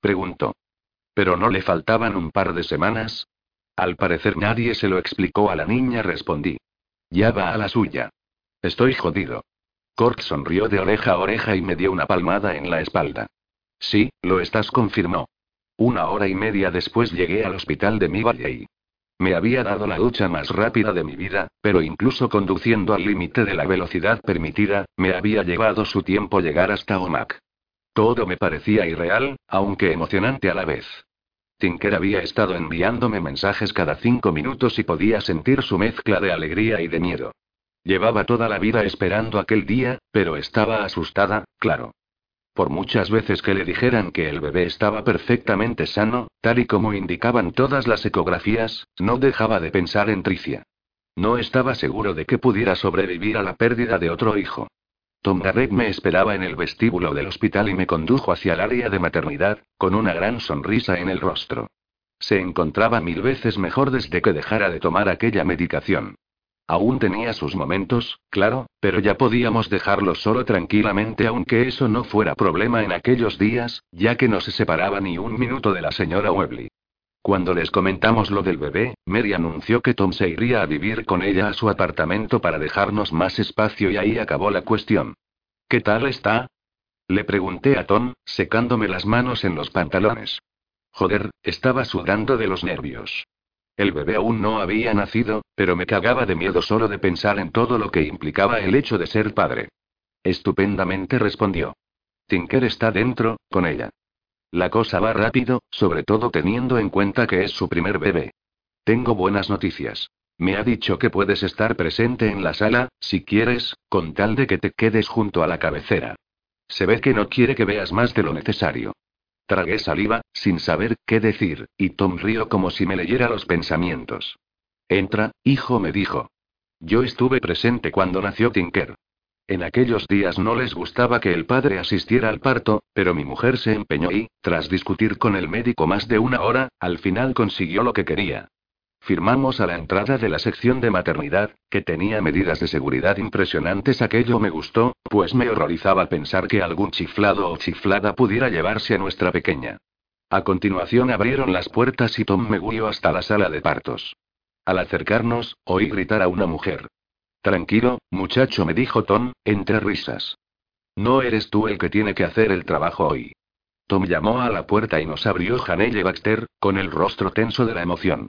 preguntó. ¿Pero no le faltaban un par de semanas? Al parecer nadie se lo explicó a la niña, respondí. Ya va a la suya. Estoy jodido. Cork sonrió de oreja a oreja y me dio una palmada en la espalda. Sí, lo estás, confirmó. Una hora y media después llegué al hospital de mi Valley. Me había dado la ducha más rápida de mi vida, pero incluso conduciendo al límite de la velocidad permitida, me había llevado su tiempo llegar hasta Omak. Todo me parecía irreal, aunque emocionante a la vez. Tinker había estado enviándome mensajes cada cinco minutos y podía sentir su mezcla de alegría y de miedo. Llevaba toda la vida esperando aquel día, pero estaba asustada, claro. Por muchas veces que le dijeran que el bebé estaba perfectamente sano, tal y como indicaban todas las ecografías, no dejaba de pensar en Tricia. No estaba seguro de que pudiera sobrevivir a la pérdida de otro hijo. Tom Garrett me esperaba en el vestíbulo del hospital y me condujo hacia el área de maternidad, con una gran sonrisa en el rostro. Se encontraba mil veces mejor desde que dejara de tomar aquella medicación. Aún tenía sus momentos, claro, pero ya podíamos dejarlo solo tranquilamente aunque eso no fuera problema en aquellos días, ya que no se separaba ni un minuto de la señora Webley. Cuando les comentamos lo del bebé, Mary anunció que Tom se iría a vivir con ella a su apartamento para dejarnos más espacio y ahí acabó la cuestión. ¿Qué tal está? Le pregunté a Tom, secándome las manos en los pantalones. Joder, estaba sudando de los nervios. El bebé aún no había nacido, pero me cagaba de miedo solo de pensar en todo lo que implicaba el hecho de ser padre. Estupendamente respondió. Tinker está dentro, con ella. La cosa va rápido, sobre todo teniendo en cuenta que es su primer bebé. Tengo buenas noticias. Me ha dicho que puedes estar presente en la sala, si quieres, con tal de que te quedes junto a la cabecera. Se ve que no quiere que veas más de lo necesario. Tragué saliva, sin saber qué decir, y Tom rió como si me leyera los pensamientos. Entra, hijo, me dijo. Yo estuve presente cuando nació Tinker. En aquellos días no les gustaba que el padre asistiera al parto, pero mi mujer se empeñó y, tras discutir con el médico más de una hora, al final consiguió lo que quería. Firmamos a la entrada de la sección de maternidad, que tenía medidas de seguridad impresionantes. Aquello me gustó, pues me horrorizaba pensar que algún chiflado o chiflada pudiera llevarse a nuestra pequeña. A continuación abrieron las puertas y Tom me guió hasta la sala de partos. Al acercarnos, oí gritar a una mujer. Tranquilo, muchacho, me dijo Tom, entre risas. No eres tú el que tiene que hacer el trabajo hoy. Tom llamó a la puerta y nos abrió Janelle Baxter, con el rostro tenso de la emoción.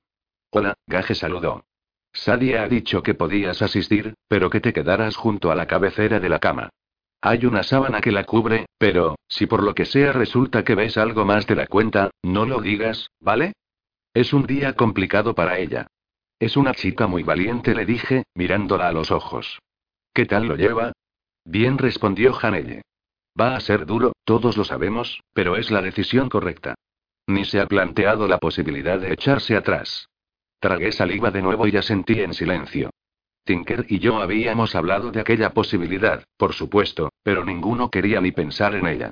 Hola, Gage saludó. Sadie ha dicho que podías asistir, pero que te quedaras junto a la cabecera de la cama. Hay una sábana que la cubre, pero, si por lo que sea resulta que ves algo más de la cuenta, no lo digas, ¿vale? Es un día complicado para ella. Es una chica muy valiente, le dije, mirándola a los ojos. ¿Qué tal lo lleva? Bien respondió Janelle. Va a ser duro, todos lo sabemos, pero es la decisión correcta. Ni se ha planteado la posibilidad de echarse atrás. Tragué saliva de nuevo y asentí en silencio. Tinker y yo habíamos hablado de aquella posibilidad, por supuesto, pero ninguno quería ni pensar en ella.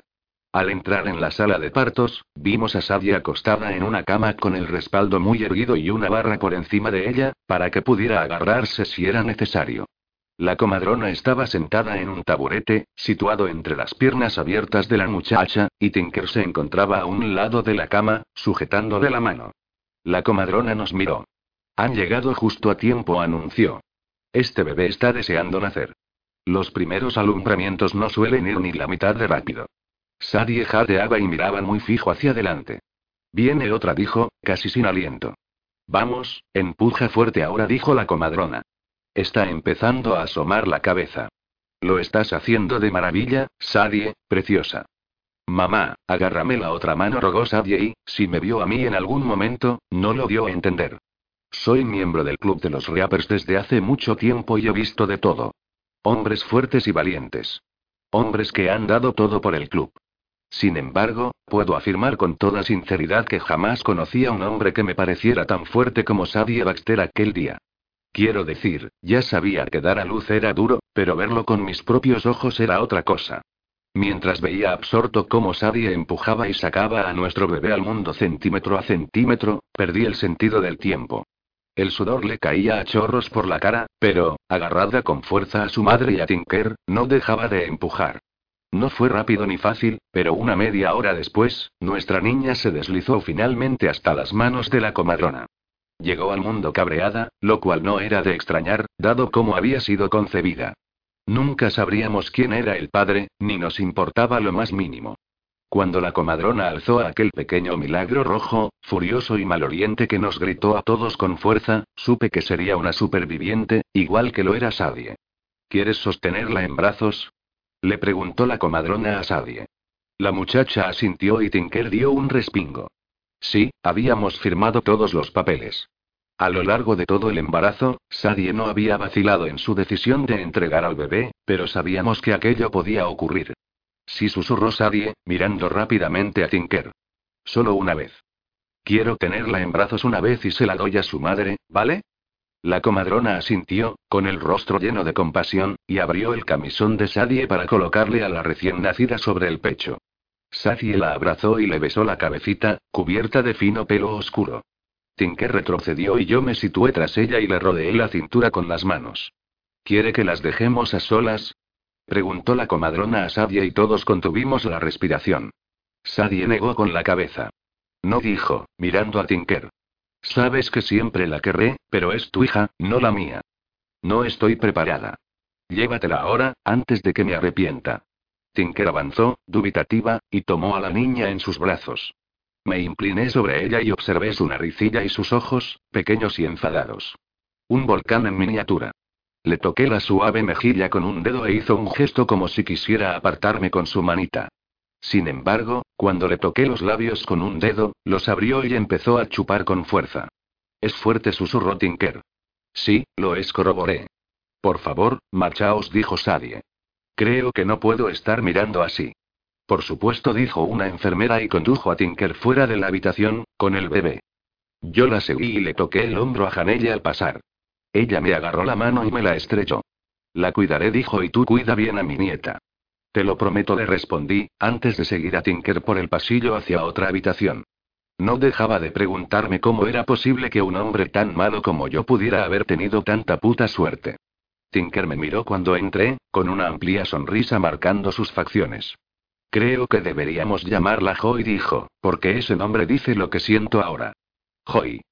Al entrar en la sala de partos, vimos a Sadie acostada en una cama con el respaldo muy erguido y una barra por encima de ella, para que pudiera agarrarse si era necesario. La comadrona estaba sentada en un taburete, situado entre las piernas abiertas de la muchacha, y Tinker se encontraba a un lado de la cama, sujetándole la mano. La comadrona nos miró. Han llegado justo a tiempo, anunció. Este bebé está deseando nacer. Los primeros alumbramientos no suelen ir ni la mitad de rápido. Sadie jadeaba y miraba muy fijo hacia adelante. Viene otra, dijo, casi sin aliento. Vamos, empuja fuerte ahora, dijo la comadrona. Está empezando a asomar la cabeza. Lo estás haciendo de maravilla, Sadie, preciosa. Mamá, agárrame la otra mano, rogó Sadie y, si me vio a mí en algún momento, no lo dio a entender. Soy miembro del club de los Reapers desde hace mucho tiempo y he visto de todo. Hombres fuertes y valientes. Hombres que han dado todo por el club. Sin embargo, puedo afirmar con toda sinceridad que jamás conocí a un hombre que me pareciera tan fuerte como Sadie Baxter aquel día. Quiero decir, ya sabía que dar a luz era duro, pero verlo con mis propios ojos era otra cosa. Mientras veía absorto cómo Sadie empujaba y sacaba a nuestro bebé al mundo centímetro a centímetro, perdí el sentido del tiempo. El sudor le caía a chorros por la cara, pero, agarrada con fuerza a su madre y a Tinker, no dejaba de empujar. No fue rápido ni fácil, pero una media hora después, nuestra niña se deslizó finalmente hasta las manos de la comadrona. Llegó al mundo cabreada, lo cual no era de extrañar, dado cómo había sido concebida. Nunca sabríamos quién era el padre, ni nos importaba lo más mínimo. Cuando la comadrona alzó aquel pequeño milagro rojo, furioso y maloriente que nos gritó a todos con fuerza, supe que sería una superviviente, igual que lo era Sadie. ¿Quieres sostenerla en brazos? Le preguntó la comadrona a Sadie. La muchacha asintió y Tinker dio un respingo. Sí, habíamos firmado todos los papeles. A lo largo de todo el embarazo, Sadie no había vacilado en su decisión de entregar al bebé, pero sabíamos que aquello podía ocurrir. Sí susurró Sadie, mirando rápidamente a Tinker. Solo una vez. Quiero tenerla en brazos una vez y se la doy a su madre, ¿vale? La comadrona asintió, con el rostro lleno de compasión, y abrió el camisón de Sadie para colocarle a la recién nacida sobre el pecho. Sadie la abrazó y le besó la cabecita, cubierta de fino pelo oscuro. Tinker retrocedió y yo me situé tras ella y le rodeé la cintura con las manos. ¿Quiere que las dejemos a solas? Preguntó la comadrona a Sadie y todos contuvimos la respiración. Sadie negó con la cabeza. No dijo, mirando a Tinker. Sabes que siempre la querré, pero es tu hija, no la mía. No estoy preparada. Llévatela ahora, antes de que me arrepienta. Tinker avanzó, dubitativa, y tomó a la niña en sus brazos. Me incliné sobre ella y observé su naricilla y sus ojos, pequeños y enfadados. Un volcán en miniatura. Le toqué la suave mejilla con un dedo e hizo un gesto como si quisiera apartarme con su manita. Sin embargo, cuando le toqué los labios con un dedo, los abrió y empezó a chupar con fuerza. Es fuerte, susurró Tinker. Sí, lo es, corroboré. Por favor, marchaos, dijo Sadie. Creo que no puedo estar mirando así. Por supuesto, dijo una enfermera y condujo a Tinker fuera de la habitación, con el bebé. Yo la seguí y le toqué el hombro a Janelle al pasar. Ella me agarró la mano y me la estrechó. La cuidaré, dijo, y tú cuida bien a mi nieta. Te lo prometo, le respondí, antes de seguir a Tinker por el pasillo hacia otra habitación. No dejaba de preguntarme cómo era posible que un hombre tan malo como yo pudiera haber tenido tanta puta suerte. Tinker me miró cuando entré, con una amplia sonrisa marcando sus facciones. Creo que deberíamos llamarla Joy, dijo, porque ese nombre dice lo que siento ahora. Joy.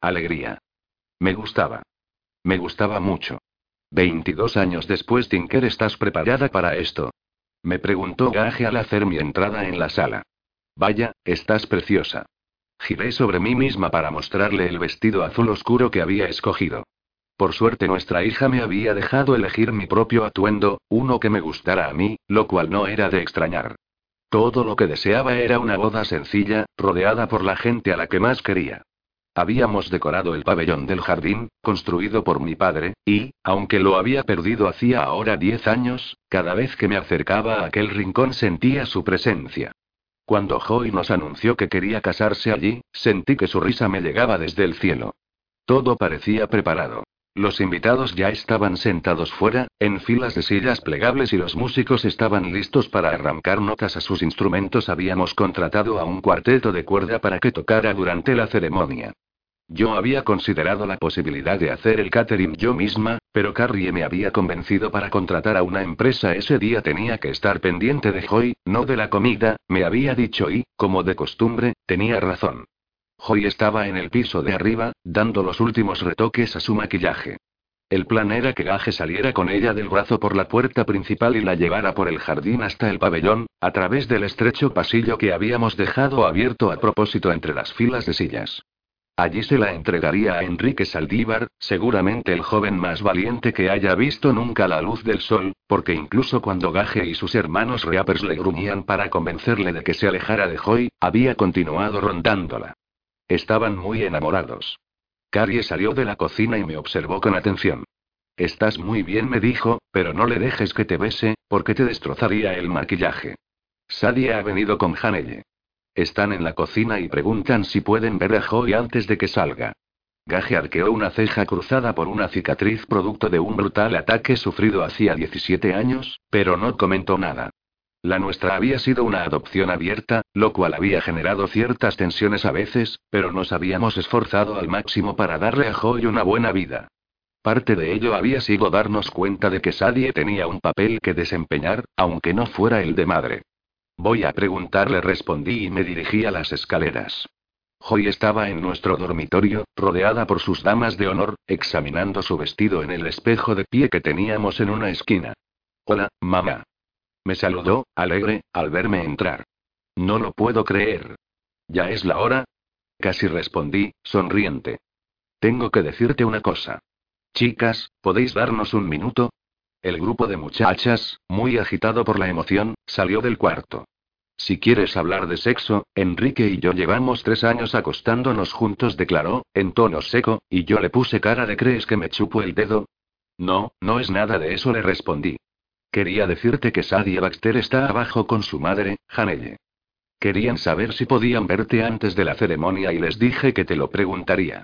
Alegría. Me gustaba. Me gustaba mucho. 22 años después, Tinker, ¿estás preparada para esto? Me preguntó Gage al hacer mi entrada en la sala. Vaya, estás preciosa. Giré sobre mí misma para mostrarle el vestido azul oscuro que había escogido. Por suerte nuestra hija me había dejado elegir mi propio atuendo, uno que me gustara a mí, lo cual no era de extrañar. Todo lo que deseaba era una boda sencilla, rodeada por la gente a la que más quería. Habíamos decorado el pabellón del jardín, construido por mi padre, y, aunque lo había perdido hacía ahora diez años, cada vez que me acercaba a aquel rincón sentía su presencia. Cuando Joy nos anunció que quería casarse allí, sentí que su risa me llegaba desde el cielo. Todo parecía preparado. Los invitados ya estaban sentados fuera, en filas de sillas plegables y los músicos estaban listos para arrancar notas a sus instrumentos. Habíamos contratado a un cuarteto de cuerda para que tocara durante la ceremonia. Yo había considerado la posibilidad de hacer el catering yo misma, pero Carrie me había convencido para contratar a una empresa. Ese día tenía que estar pendiente de Joy, no de la comida, me había dicho y, como de costumbre, tenía razón. Joy estaba en el piso de arriba, dando los últimos retoques a su maquillaje. El plan era que Gage saliera con ella del brazo por la puerta principal y la llevara por el jardín hasta el pabellón, a través del estrecho pasillo que habíamos dejado abierto a propósito entre las filas de sillas. Allí se la entregaría a Enrique Saldívar, seguramente el joven más valiente que haya visto nunca la luz del sol, porque incluso cuando Gage y sus hermanos Reapers le gruñían para convencerle de que se alejara de Joy, había continuado rondándola. Estaban muy enamorados. Carrie salió de la cocina y me observó con atención. Estás muy bien, me dijo, pero no le dejes que te bese, porque te destrozaría el maquillaje. Sadie ha venido con Janelle. Están en la cocina y preguntan si pueden ver a Joy antes de que salga. Gage arqueó una ceja cruzada por una cicatriz producto de un brutal ataque sufrido hacía 17 años, pero no comentó nada. La nuestra había sido una adopción abierta, lo cual había generado ciertas tensiones a veces, pero nos habíamos esforzado al máximo para darle a Joy una buena vida. Parte de ello había sido darnos cuenta de que Sadie tenía un papel que desempeñar, aunque no fuera el de madre. Voy a preguntarle, respondí y me dirigí a las escaleras. Joy estaba en nuestro dormitorio, rodeada por sus damas de honor, examinando su vestido en el espejo de pie que teníamos en una esquina. Hola, mamá. Me saludó, alegre, al verme entrar. No lo puedo creer. ¿Ya es la hora? Casi respondí, sonriente. Tengo que decirte una cosa. Chicas, ¿podéis darnos un minuto? El grupo de muchachas, muy agitado por la emoción, salió del cuarto. Si quieres hablar de sexo, Enrique y yo llevamos tres años acostándonos juntos, declaró, en tono seco, y yo le puse cara de ¿crees que me chupo el dedo? No, no es nada de eso, le respondí. Quería decirte que Sadie Baxter está abajo con su madre, Janelle. Querían saber si podían verte antes de la ceremonia y les dije que te lo preguntaría.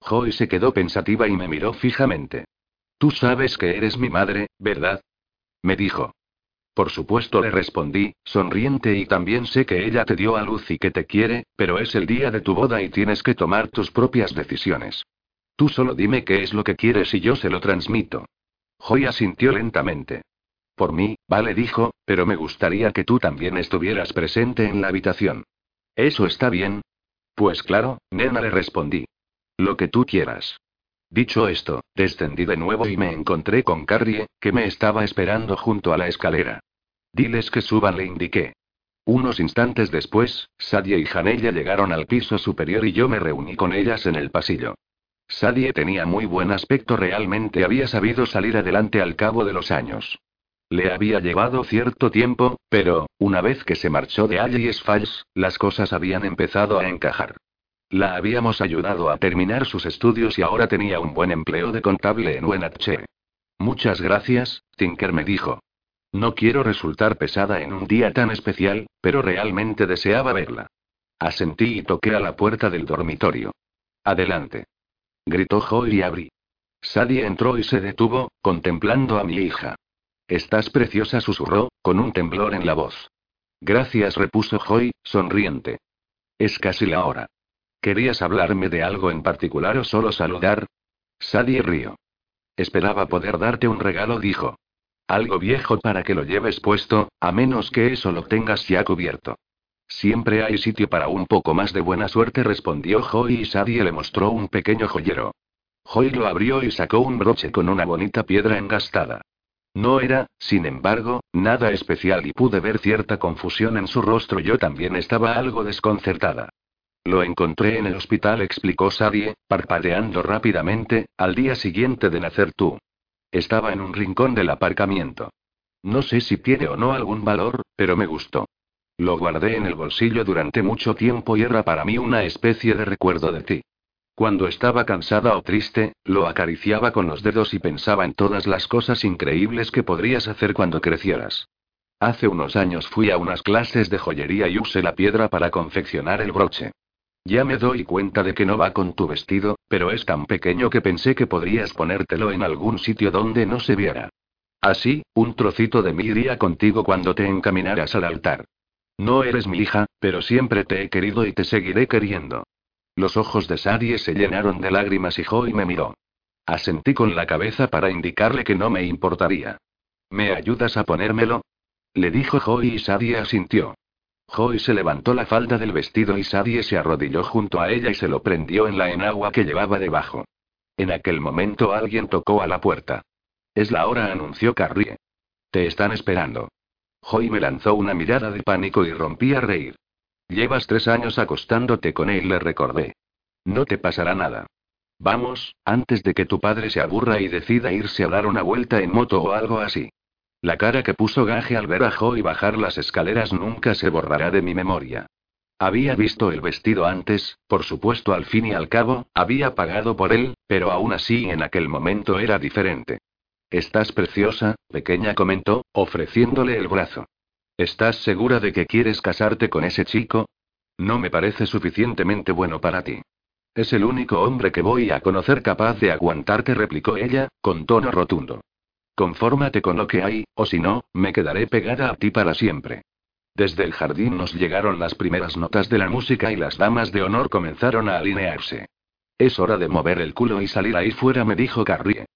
Joy se quedó pensativa y me miró fijamente. Tú sabes que eres mi madre, ¿verdad? Me dijo. Por supuesto le respondí, sonriente y también sé que ella te dio a luz y que te quiere, pero es el día de tu boda y tienes que tomar tus propias decisiones. Tú solo dime qué es lo que quieres y yo se lo transmito. Joy asintió lentamente. Por mí, vale dijo, pero me gustaría que tú también estuvieras presente en la habitación. ¿Eso está bien? Pues claro, nena le respondí. Lo que tú quieras. Dicho esto, descendí de nuevo y me encontré con Carrie, que me estaba esperando junto a la escalera. Diles que suban, le indiqué. Unos instantes después, Sadie y Janella llegaron al piso superior y yo me reuní con ellas en el pasillo. Sadie tenía muy buen aspecto, realmente había sabido salir adelante al cabo de los años. Le había llevado cierto tiempo, pero, una vez que se marchó de Alice Falls, las cosas habían empezado a encajar. La habíamos ayudado a terminar sus estudios y ahora tenía un buen empleo de contable en UNH. Muchas gracias, Tinker me dijo. No quiero resultar pesada en un día tan especial, pero realmente deseaba verla. Asentí y toqué a la puerta del dormitorio. Adelante. Gritó Joy y abrí. Sadie entró y se detuvo, contemplando a mi hija. Estás preciosa, susurró, con un temblor en la voz. Gracias, repuso Joy, sonriente. Es casi la hora. ¿Querías hablarme de algo en particular o solo saludar? Sadie rió. Esperaba poder darte un regalo, dijo. Algo viejo para que lo lleves puesto, a menos que eso lo tengas ya cubierto. Siempre hay sitio para un poco más de buena suerte, respondió Joy y Sadie le mostró un pequeño joyero. Joy lo abrió y sacó un broche con una bonita piedra engastada. No era, sin embargo, nada especial y pude ver cierta confusión en su rostro. Yo también estaba algo desconcertada. Lo encontré en el hospital, explicó Sadie, parpadeando rápidamente, al día siguiente de nacer tú. Estaba en un rincón del aparcamiento. No sé si tiene o no algún valor, pero me gustó. Lo guardé en el bolsillo durante mucho tiempo y era para mí una especie de recuerdo de ti. Cuando estaba cansada o triste, lo acariciaba con los dedos y pensaba en todas las cosas increíbles que podrías hacer cuando crecieras. Hace unos años fui a unas clases de joyería y usé la piedra para confeccionar el broche. Ya me doy cuenta de que no va con tu vestido, pero es tan pequeño que pensé que podrías ponértelo en algún sitio donde no se viera. Así, un trocito de mí iría contigo cuando te encaminaras al altar. No eres mi hija, pero siempre te he querido y te seguiré queriendo. Los ojos de Sadie se llenaron de lágrimas y Joy me miró. Asentí con la cabeza para indicarle que no me importaría. ¿Me ayudas a ponérmelo? Le dijo Joy y Sadie asintió. Joy se levantó la falda del vestido y Sadie se arrodilló junto a ella y se lo prendió en la enagua que llevaba debajo. En aquel momento alguien tocó a la puerta. Es la hora, anunció Carrie. Te están esperando. Joy me lanzó una mirada de pánico y rompí a reír. Llevas tres años acostándote con él, le recordé. No te pasará nada. Vamos, antes de que tu padre se aburra y decida irse a dar una vuelta en moto o algo así. La cara que puso Gaje al ver a Joy bajar las escaleras nunca se borrará de mi memoria. Había visto el vestido antes, por supuesto al fin y al cabo, había pagado por él, pero aún así en aquel momento era diferente. Estás preciosa, pequeña comentó, ofreciéndole el brazo. ¿Estás segura de que quieres casarte con ese chico? No me parece suficientemente bueno para ti. Es el único hombre que voy a conocer capaz de aguantarte, replicó ella, con tono rotundo. Confórmate con lo que hay, o si no, me quedaré pegada a ti para siempre. Desde el jardín nos llegaron las primeras notas de la música y las damas de honor comenzaron a alinearse. Es hora de mover el culo y salir ahí fuera, me dijo Carrie.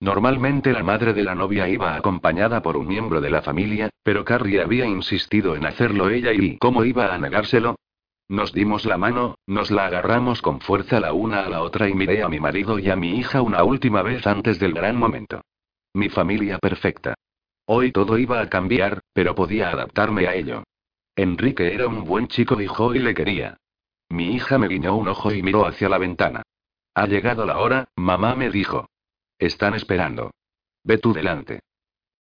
Normalmente la madre de la novia iba acompañada por un miembro de la familia, pero Carrie había insistido en hacerlo ella y ¿cómo iba a negárselo? Nos dimos la mano, nos la agarramos con fuerza la una a la otra y miré a mi marido y a mi hija una última vez antes del gran momento. Mi familia perfecta. Hoy todo iba a cambiar, pero podía adaptarme a ello. Enrique era un buen chico y le quería. Mi hija me guiñó un ojo y miró hacia la ventana. Ha llegado la hora, mamá me dijo. Están esperando. Ve tú delante.